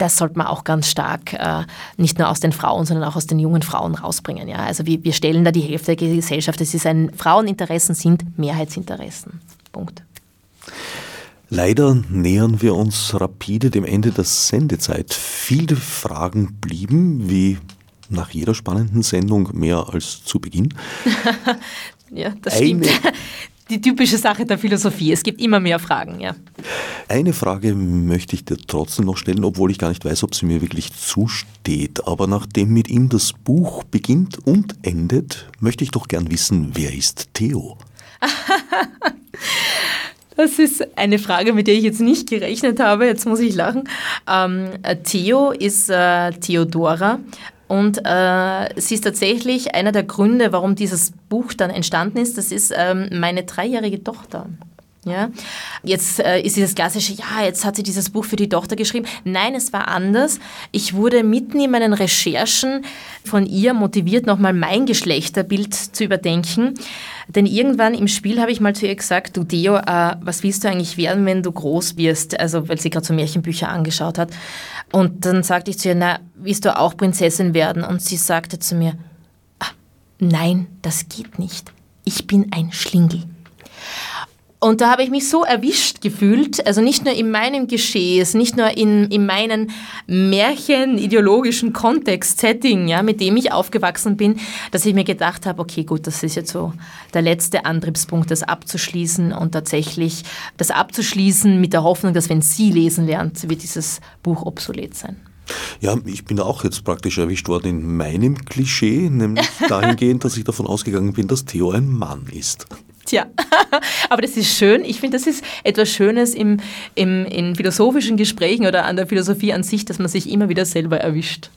das sollte man auch ganz stark äh, nicht nur aus den Frauen, sondern auch aus den jungen Frauen rausbringen. Ja? Also wir, wir stellen da die Hälfte der Gesellschaft. Es ist ein, Fraueninteressen sind Mehrheitsinteressen. Punkt. Leider nähern wir uns rapide dem Ende der Sendezeit. Viele Fragen blieben, wie nach jeder spannenden Sendung mehr als zu Beginn. ja, das Eine, stimmt die typische Sache der Philosophie. Es gibt immer mehr Fragen, ja. Eine Frage möchte ich dir trotzdem noch stellen, obwohl ich gar nicht weiß, ob sie mir wirklich zusteht. Aber nachdem mit ihm das Buch beginnt und endet, möchte ich doch gern wissen, wer ist Theo? Das ist eine Frage, mit der ich jetzt nicht gerechnet habe. Jetzt muss ich lachen. Ähm, Theo ist äh, Theodora, und äh, sie ist tatsächlich einer der Gründe, warum dieses Buch dann entstanden ist. Das ist ähm, meine dreijährige Tochter. Ja, jetzt äh, ist dieses klassische, ja, jetzt hat sie dieses Buch für die Tochter geschrieben. Nein, es war anders. Ich wurde mitten in meinen Recherchen von ihr motiviert, nochmal mein Geschlechterbild zu überdenken. Denn irgendwann im Spiel habe ich mal zu ihr gesagt, du Deo, äh, was willst du eigentlich werden, wenn du groß wirst? Also, weil sie gerade so Märchenbücher angeschaut hat. Und dann sagte ich zu ihr, na, willst du auch Prinzessin werden? Und sie sagte zu mir, ah, nein, das geht nicht. Ich bin ein Schlingel. Und da habe ich mich so erwischt gefühlt, also nicht nur in meinem Geschehen, nicht nur in, in meinem Märchen-ideologischen Kontext, Setting, ja, mit dem ich aufgewachsen bin, dass ich mir gedacht habe, okay, gut, das ist jetzt so der letzte Antriebspunkt, das abzuschließen und tatsächlich das abzuschließen mit der Hoffnung, dass wenn sie lesen lernt, wird dieses Buch obsolet sein. Ja, ich bin auch jetzt praktisch erwischt worden in meinem Klischee, nämlich dahingehend, dass ich davon ausgegangen bin, dass Theo ein Mann ist. Tja, aber das ist schön. Ich finde, das ist etwas Schönes im, im, in philosophischen Gesprächen oder an der Philosophie an sich, dass man sich immer wieder selber erwischt.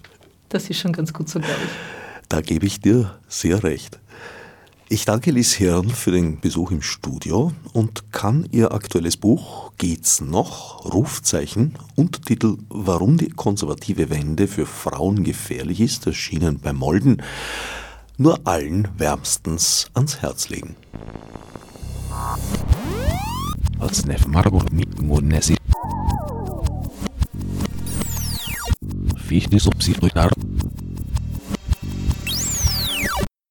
Das ist schon ganz gut so, glaube ich. Da gebe ich dir sehr recht. Ich danke Lies Hirn für den Besuch im Studio und kann ihr aktuelles Buch Geht's noch? Rufzeichen Untertitel Warum die konservative Wende für Frauen gefährlich ist, erschienen bei Molden, nur allen wärmstens ans Herz legen. Fichte subsidiar